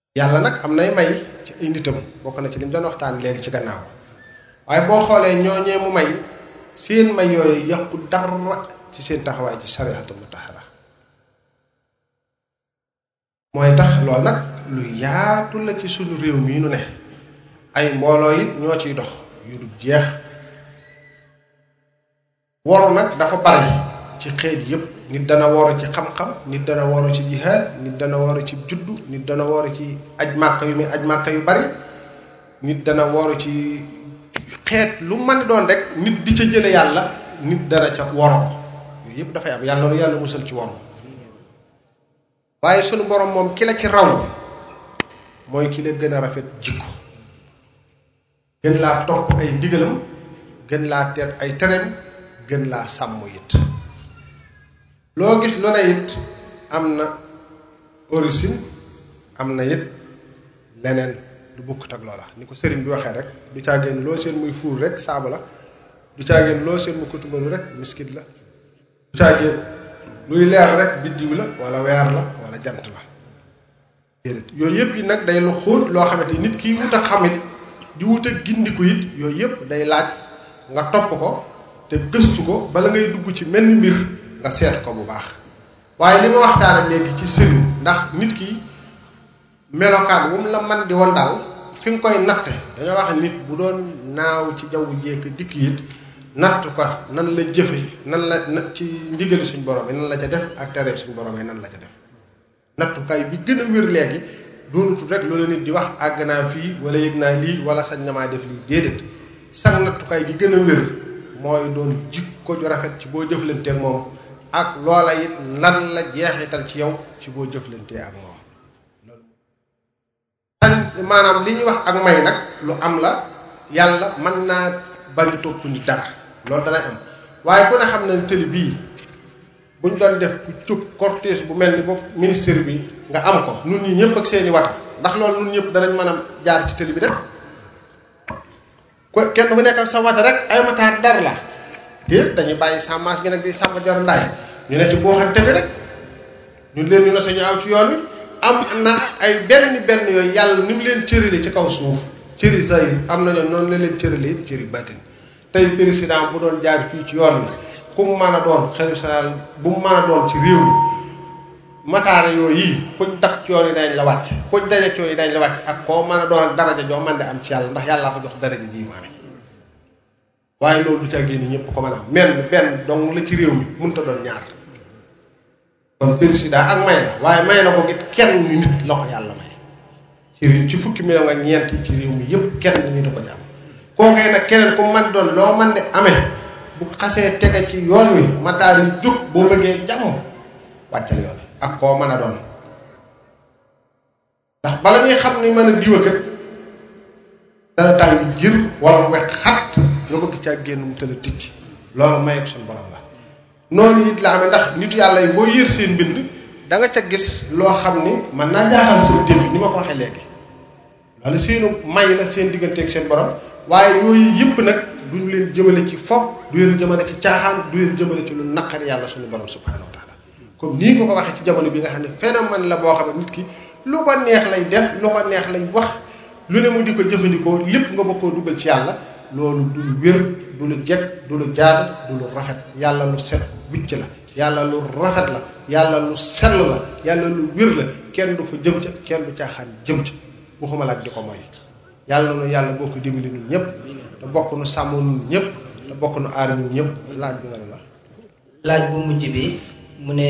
yàlla nag am nay may ci ay nitam bokk na ci li ñu doon waxtaan léegi ci gannaaw waaye boo xoolee ñooñee mu may seen may yooyu yàqu dara ci seen taxawaay ci sariatul mutahara mooy tax loolu nag lu yaatu la ci suñu réew mii nu ne ay mbooloo it ñoo ciy dox yu du jeex waru nag dafa bari ci xeet yépp nit dana waru ci xam-xam nit dana waru ci jihaad nit dana waru ci juddu nit dana waru ci aj màkka yu muy aj màkka yu bari nit dana waru ci xeet lu mën doon rek nit di ca jële yàlla nit dana ca waroo yooyu yépp dafay am yàlla nu yàlla musal ci waru waaye sunu borom moom ki la ci raw mooy ki la gën a rafet jikko gën laa topp ay ndigalam gën laa teet ay tereem gën laa sàmm it loo gis lu ne it am na origine am na it leneen lu bokkut ak loola ni ko sëriñ bi waxee rek du caa génn loo seen muy fuur rek saabu la du caa génn loo seen mu kutubalu rek miskit la caagi luy leer rek biddiw la wala weer la wala jant la déedéet yooyu yëpp yi nag day lu xóot loo xamante nit kiy wut ak xamit di wut ak gindiku it yooyu yëpp day laaj nga topp ko te gëstu ko bala ngay dugg ci menn mbir nga seet ko bu baax waaye li ma waxtaane léegi ci sëriñ ndax nit ki melokaan wu mu la man di woon daal fi nga koy natte dañoo wax nit bu doon naaw ci jaww jékk dikk it natt ko nan la jëfe nan la na ci ndigali suñ borom yi nan la ca def ak tere suñ borom yi nan la ca def nattukaay bi gën a wér léegi doonutul rek loolu nit di wax àgg naa fii wala yëg naa lii wala sañ na maa def lii déedéet sax nattukaay bi gën a wér mooy doon jikko ju rafet ci boo jëflanteeg moom ak loola it lan la jeexital ci yow ci boo jëflantee ak moom an maanaam li ñuy wax ak may nag lu am la yàlla mën naa bañ topp nit dara loolu danay am waaye ku ne xam ne tëli bii buñ doon def ku cub cortège bu mel ni bopp ministère bi nga am ko nun ñi ñëpp ak seeni wata ndax loolu nun ñëpp danañ mën a jaar ci tëli bi dem ko kenn ku nekk ak sa wata rek ay mataar dar la déet dañu bàyyi sàmmaas gi nag di sàmm jor ndaay ñu ne ci booxante bi rek ñun leen ñu ne sañu aw ci yoon wi am na ay benn benn yooyu yàlla ni mu leen cërale ci kaw suuf cëri sayir am na ñoom noonu la leen cërale it cëri batin tey président bu doon jaar fii ci yoon wi ku mu mën a doon xalifa général bu mu mën a doon ci réew mi mataara yooyu yii kuñ dab ci yoon yi dañ la wàcc kuñ daje ci yoon yi dañ la wàcc ak koo mën a doon ak daraja joo mën di am ci yàlla ndax yàllaa ko jox daraja ji mu amee waaye loolu du ca génn ñëpp ko mën a am benn benn dong la ci réew mi mënut a doon ñaar kon président ak may la waaye may la ko it kenn nit la ko yàlla may ci réew ci fukki million ak ñeent yi ci réew mi yëpp kenn ñu di ko ci am kookee nag keneen ku man doon loo man di amee bu xasee tege ci yoon wi ma daal di jóg boo bëggee jàmm wàccal yoon ak koo mën a doon ndax bala ñuy xam ni mën a diwa kat dana tàng jir wala mu wex xat nga bëgg caa génn mu tëla ticc loolu may ak suñu borom la noonu it la amee ndax nit yàlla yi boo yër seen mbind da nga ca gis loo xam ni mën naa jaaxal seen démb ni ma ko waxee léegi loolu seenu may la seen diggante ak seen borom waaye yooyu yëpp nag duñ leen jëmale ci foog du leen jëmale ci caaxaan du leen jëmale ci lu naqari yàlla suñu borom subhanahu wa taala comme nii nga ko waxee ci jamono bi nga xam ne phénomène la boo xam ne nit ki lu ko neex lay def lu ko neex lay wax lu ne mu di ko jëfandikoo lépp nga bëgg koo dugal ci yàlla loolu du lu wér du lu jekk du lu jaar du lu rafet yàlla lu set wicc la yàlla lu rafet la yàlla lu sell la yàlla lu wér la kenn du fa jëm ca kenn du caaxaan jëm ca waxuma laaj di ko mooy yàlla nu yàlla boo ko dimbali ñun ñëpp te bokk nu sàmm ñun ñëpp te bokk nu aar ñun ñëpp laaj bi nga ne la laaj bu mujj bi mu ne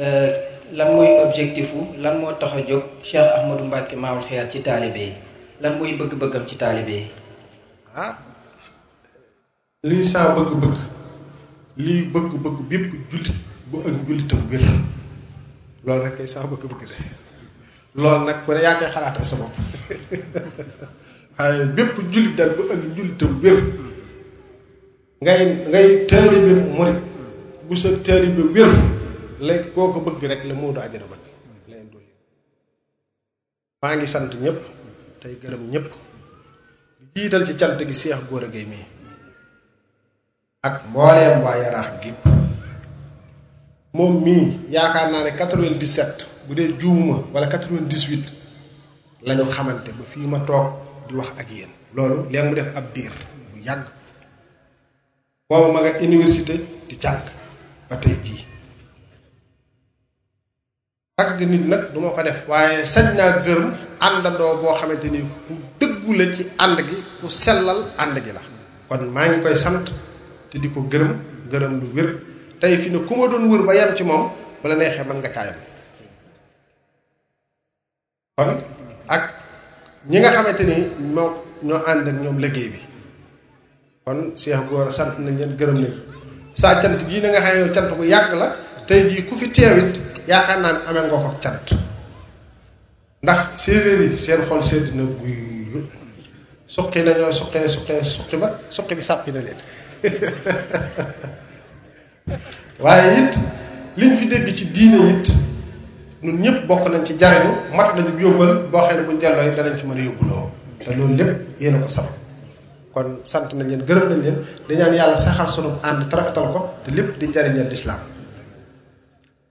euh, lan mooy objectif wu lan moo tax a jóg Cheikh Ahmadou Mbacke Maawul Xiyaat ci taalibe yi lan mooy bëgg-bëggam ci taalibe yi. ah lii saa bëgg-bëgg lii bëgg-bëgg bépp jullit bu ak njullitam wér loolu rek kay saa bëgg-bëgg de loolu nag ku ne yaa cay xalaatal sa bopp waaye bépp jullit daal bu ak njullitam wér ngay ngay taalibe murit bu sa taalibe wér la koo ko bëgg rek la Moodu Ajara bëgg leen dool maa ngi sant ñëpp tey gërëm ñëpp jiital ci cant gi Seex Góora Géy mii ak mbooleem waa yaraax gépp moom mii yaakaar naa ne 97 bu dee juumuma wala 98 la ñu xamante ba fii ma toog di wax ak yéen loolu leen mu def ab diir bu yàgg booba ma nga université di jàng ba tey jii tagg nit nag du ma ko def waaye sañ naa gërëm àndandoo boo xamante ni ku dëggu la ci ànd gi ku sellal ànd gi la kon maa ngi koy sant te di ko gërëm gërëm lu wér tey fi ne ku ma doon wër ba yem ci moom bu la neexee mën nga caayam kon ak ñi nga xamante ni moo ñoo ànd ak ñoom liggéey bi kon Cheikh Gora sant nañ leen gërëm nañ saa cant gii na nga xam ne cant bu yàgg la tey jii ku fi teewit yaakaar naa ne amee nga ko cant ndax séeréer yi seen xol sedd na guy suqi nañoo suqee suqee suqi ba suqi bi sàppi na leen waaye it liñ fi dégg ci diine it ñun ñëpp bokk nañ ci jariñu mat nañu yóbbal boo xam ne buñ delloo it danañ ci mën a yóbbuloo te loolu lépp yéen a ko sabab kon sant nañ leen gërëm nañ leen di ñaan yàlla saxal sunu ànd tarafetal ko te lépp di njariñal lislaam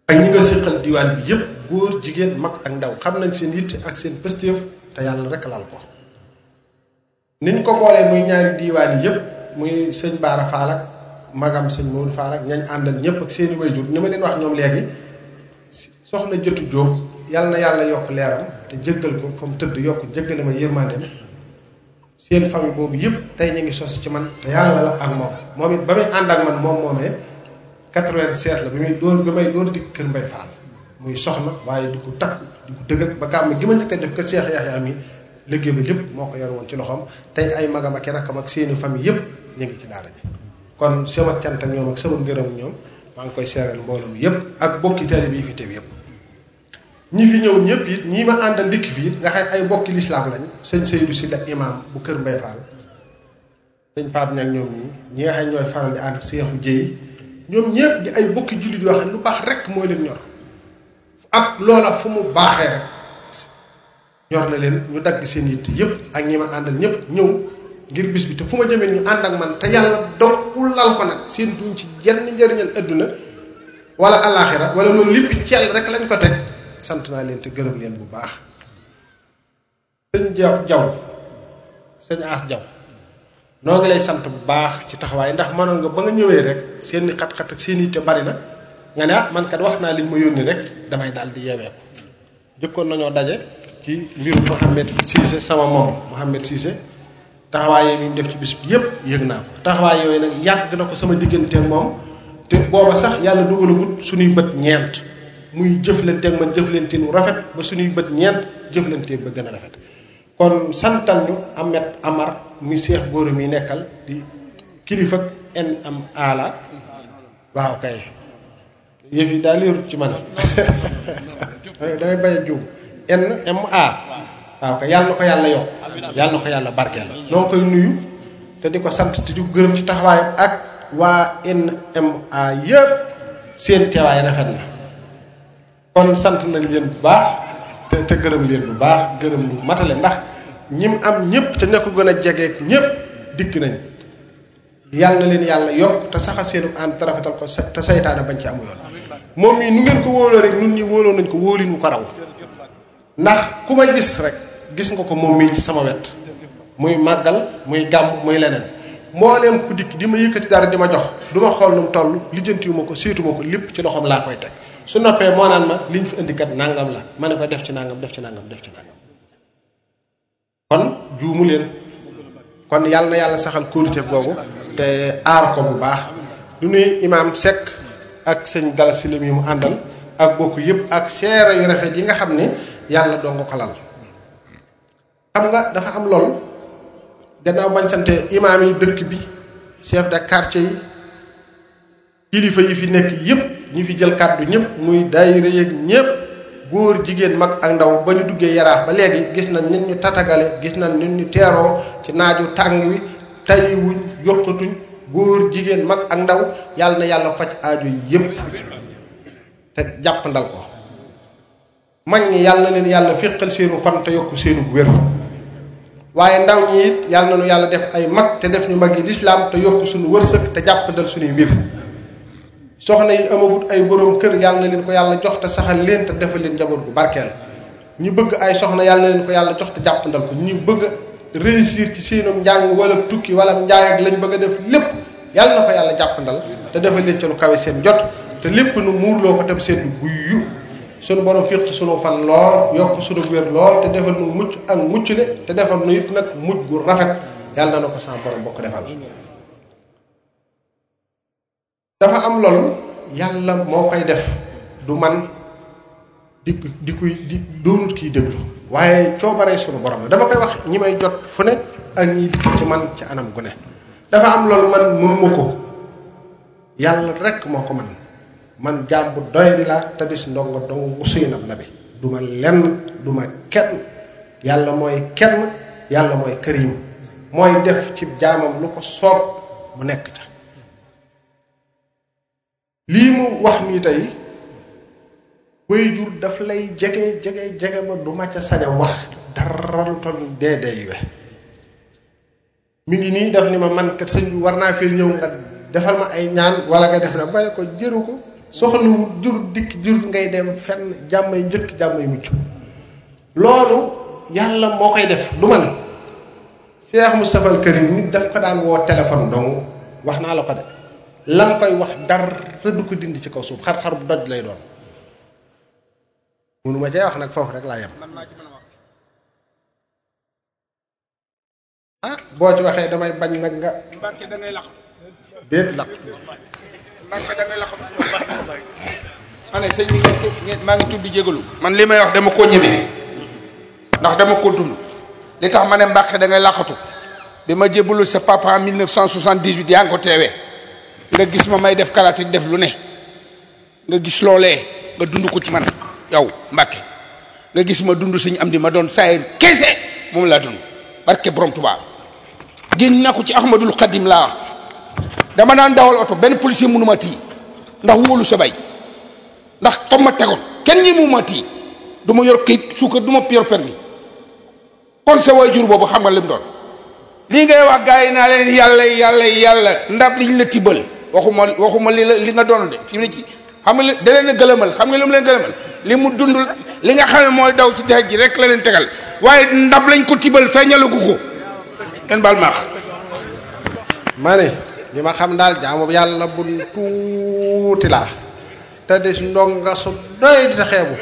ak ñi nga séqal diwaan bi yëpp góor jigéen mag ak ndaw xam nañ seen yitte ak seen pëstéef te yàlla rek laal ko niñ ko boolee muy ñaari diiwaan yi yëpp muy sëñ Baara Faal ak magam sëñ Moodu Faal ak ñañ àndal ñëpp ak seeni wayjur ni ma leen wax ñoom léegi soxna jëtu jóob yàlla na yàlla yokk leeram te jéggal ko fa mu tëdd yokk jéggale ma yërmandeem seen famille boobu yëpp tey ñu ngi sos ci man te yàlla la ak moom moom it ba muy ànd ak man moom moomee 96 la bi muy dóor bi may dóor di kër Mbay Faal muy soxna waaye di ko takku di ko dëgër ba gàmm gi ma njëkk a def kër Seex Yaxya mi liggéey bi lépp moo ko yor woon ci loxoom tey ay magam ak i rakkam ak seeni famille yëpp ñu ngi ci daara ji kon sama cant ak ñoom ak sama ngërëm ñoom maa ngi koy seeral mbooloo mi yëpp ak bokki taalib yi fi teew yëpp ñi fi ñëw ñëpp it ñii ma àndal ndikk fii nga xam ay bokki lislaam lañ sëñ Seydou si la imam bu kër Mbay Fall sëñ Pape ñag ñoom ñi ñi nga xam ñooy faral di ànd seexu jéy ñoom ñëpp di ay bokki jullit yoo xam lu baax rek mooy leen ñor ak loola fu mu baaxee rek ñor na leen ñu dagg seen yitte yëpp ak ñi ma àndal ñëpp ñëw ngir bis bi te fu ma jëmee ñu ànd ak man te yàlla dokku lal ko nag seen tuñ ci jenn njëriñal adduna wala alaxira wala loolu lépp ceel rek lañ ko teg sant naa leen te gërëm leen bu baax sëñ jaw jaw sëñ aas jaw noo ngi lay sant bu baax ci taxawaay ndax mënoon nga ba nga ñëwee rek seen i xat-xat ak seen i te bari na nga ne ah man kat wax naa liñ ma yónni rek damay daal di yeewee ko jëkkoon nañoo daje ci mbiru Mouhamed Cissé sama moom Mouhamed Cissé taxawaay yi ñu def ci bis bi yëpp yëg naa ko taxawaay yooyu nag yàgg na ko sama diggante moom te booba sax yàlla dugalagut suñuy bët ñeent muy jëflante ak man jëflante nu rafet ba suñuy bët ñeent jëflante ba gën a rafet kon santal ñu Ahmed Amar muy seex góor mi nekkal di kilifa en am aala waaw kay yëf yi daa leerut ci man damay bañ a juum NMA waaw ko yàlla na ko yàlla yokk yàlla na ko yàlla barkeel noo ngi koy nuyu te di ko sant te di ko gërëm ci taxawaayam ak waa NMA yëpp seen teewaay rafet na kon sant nañ leen bu baax te te gërëm leen bu baax gërëm lu matale ndax ñim am ñëpp te ne ko gën a jegeek ñëpp dikk nañ yàlla na leen yàlla yokk te saxal seenu ànd te rafetal ko sa te saytaane bañ ci amu yoon moom mii nu ngeen ko wóoloo rek nun ñi wóoloo nañ ko wóoli nu ko raw ndax ku ma gis rek gis nga ko moom mii ci sama wet muy màggal muy gàmm muy leneen mbooleem ku dikk di ma yëkkati dara di ma jox du ma xool nu mu toll lijjantiwu ma ko seetu ma ko lépp ci loxoom laa koy teg su noppee moo naan ma liñ fi indi kat nangam la ma ne ko def ci nangam def ci nangam def ci nangam kon juumu leen kon yàlla na yàlla saxal kóolute googu te aar ko bu baax du nuy imaam Seck ak sëñ Gala si lim yi mu àndal ak bokk yëpp ak seere yu rafet yi nga xam ne yàlla doo nga ko lal xam nga dafa am lool gannaaw bañ sante imaam yi dëkk bi chef de quartier yi kilifa yi fi nekk yépp ñi fi jël kàddu ñëpp muy daayira yeeg ñëpp góor jigéen mag ak ndaw ba ñu duggee yaraax ba léegi gis nañ nit ñu tatagale gis nañ nit ñu teeroo ci naaju tàng wi tayiwuñ yokkatuñ góor jigéen mag ak ndaw yàlla na yàlla faj aajo yépp te jàppandal ko mag ñi yàlla na leen yàlla féqal seenu fan te yokk seenu wér waaye ndaw ñi it yàlla na nu yàlla def ay mag te def ñu mag yi lislaam te yokk suñu wërsëg te jàppandal suñuy mbir soxna yi amagut ay borom kër yàlla na leen ko yàlla jox te saxal leen te defal leen njaboot bu barkeel ñu bëgg ay soxna yàlla na leen ko yàlla jox te jàppandal ko ñu bëgg réussir ci seenum njàng wala tukki wala njaay ak lañ bëgg a def lépp yàlla na ko yàlla jàppandal te defal leen ci lu kawe seen jot te lépp nu muurloo ko tam seen guyyu sunu borom fiq sunu fan lool yokk sunu wér lool te defal nu mucc ak mucc le te defal nu it nag mucc gu rafet yàlla na ko sama borom bokk defal dafa am loolu yàlla moo koy def du man di di kuy di doonut kiy déglu waaye coobaree sunu borom la dama koy wax ñi may jot fu ne ak ñi dikk ci man ci anam gu ne dafa am loolu man mënuma ko yàlla rekk moo ko man man jaam bu doy di la te dis ndongo dong usuynam na bi du ma lenn du ma kenn yàlla mooy kenn yàlla mooy karim mooy def ci jaamam lu ko soob mu nekk ca lii mu wax nii tey waajur daf lay jege jege jege ba du ma ca sañ a wax dara lu toll dee dee yu we mi ngi nii daf ni ma man kat sëñ bi war naa fee ñëw nga defal ma ay ñaan wala nga def na ma ne ko jëru ko soxlawul jur dikk jur ngay dem fenn jàmmay njëkk jàmmay mujj loolu yàlla moo koy def du man Cheikh Moustapha al Karim nit daf ko daan woo téléphone dong wax naa la ko de lam koy wax dara du ko dindi ci kaw suuf xar-xar bu doj lay doon mënuma cee wax nag foofu rek laa yem ah boo ci waxee damay bañ nag nga déet laq man ko damay laq ma ne sëñ bi ngeen tu- ngeen- maa ngi tudd di jégalu man li may wax dama ko ñeme ndax dama ko dund li tax ma ne Mbàkke da ngay làqatu bi ma jébalu sa papa en 1978 yaa ngi ko teewee nga gis ma may def kalaati def lu ne nga gis loolee nga dund ko ci man yow Mbàkke nga gis ma dund sëñ am di ma doon saayir kese moom laa dund barke borom Tuubaa génn naa ko ci Ahmadul Xadim laa dama daan dawal oto benn policier mënu ma tii ndax wóolu sa bay ndax comme ma tegoon kenn ñi mu ma tii du ma yor kayit suukar du ma yor permis kon sa way jur boobu xam nga lim doon lii ngay wax gars yi naa leen yàlla yàlla yàlla ndab liñ la tibbal waxuma waxuma li la li nga doon de fi mu ne ci xam nga da leen a gëlëmal xam nga li mu leen gëlëmal li mu dund li nga xam ne mooy daw ci dex gi rek la leen tegal waaye ndab lañ ko tibbal feeñalagu ko kenn baal maax ma ne li ma xam daal jaamu yàlla bu tuuti laa te di ndonga su doy di xeebu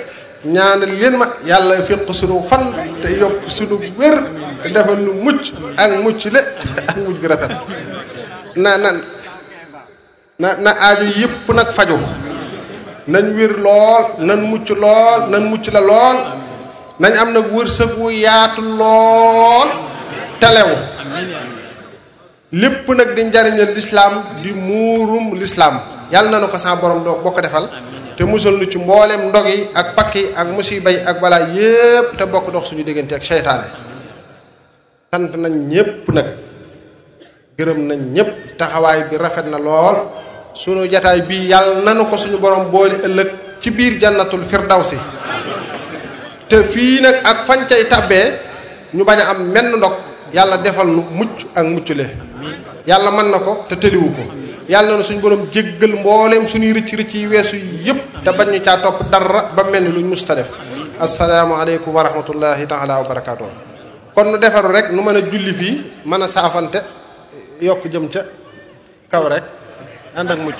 ñaanal leen ma yàlla féq sunu fan te yokk sunu wér te defal nu mucc ak mucc le ak mucc gu rafet na na na na aajo yëpp nag faju nañ wér lool nañ mucc lool nañ mucc la lool nañ am nag wërsëg wu yaatu lool telew lépp nag di njariñal lislaam di muurum lislaam yàlla na na ko sa borom doo bokk defal te musal nu ci mboolem ndog yi ak pakk yi ak musiba yi ak balaa yépp te bokk dox suñu diggante ak seytaane sant nañ ñépp nag gërëm nañ ñépp taxawaay bi rafet na lool sunu jataay bii yàlla nanu ko suñu borom boole ëllëg ci biir jannatul firdawsi te fii nag ak fan cay tàbbee ñu bañ a am menn ndog yàlla defal nu mucc ak muccule yàlla mën na ko te tëliwu ko yàlla na suñu borom jéggal mbooleem suñuy rëcc rëcc yi weesu yëpp te bañ ñu caa topp dara ba mel ni luñ mus ta def asalaamaaleykum wa rahmatullahi taala wa barakaatu kon nu defaru rek nu mën a julli fii mën a saafante yokk jëm ca kaw rek ànd ak mucc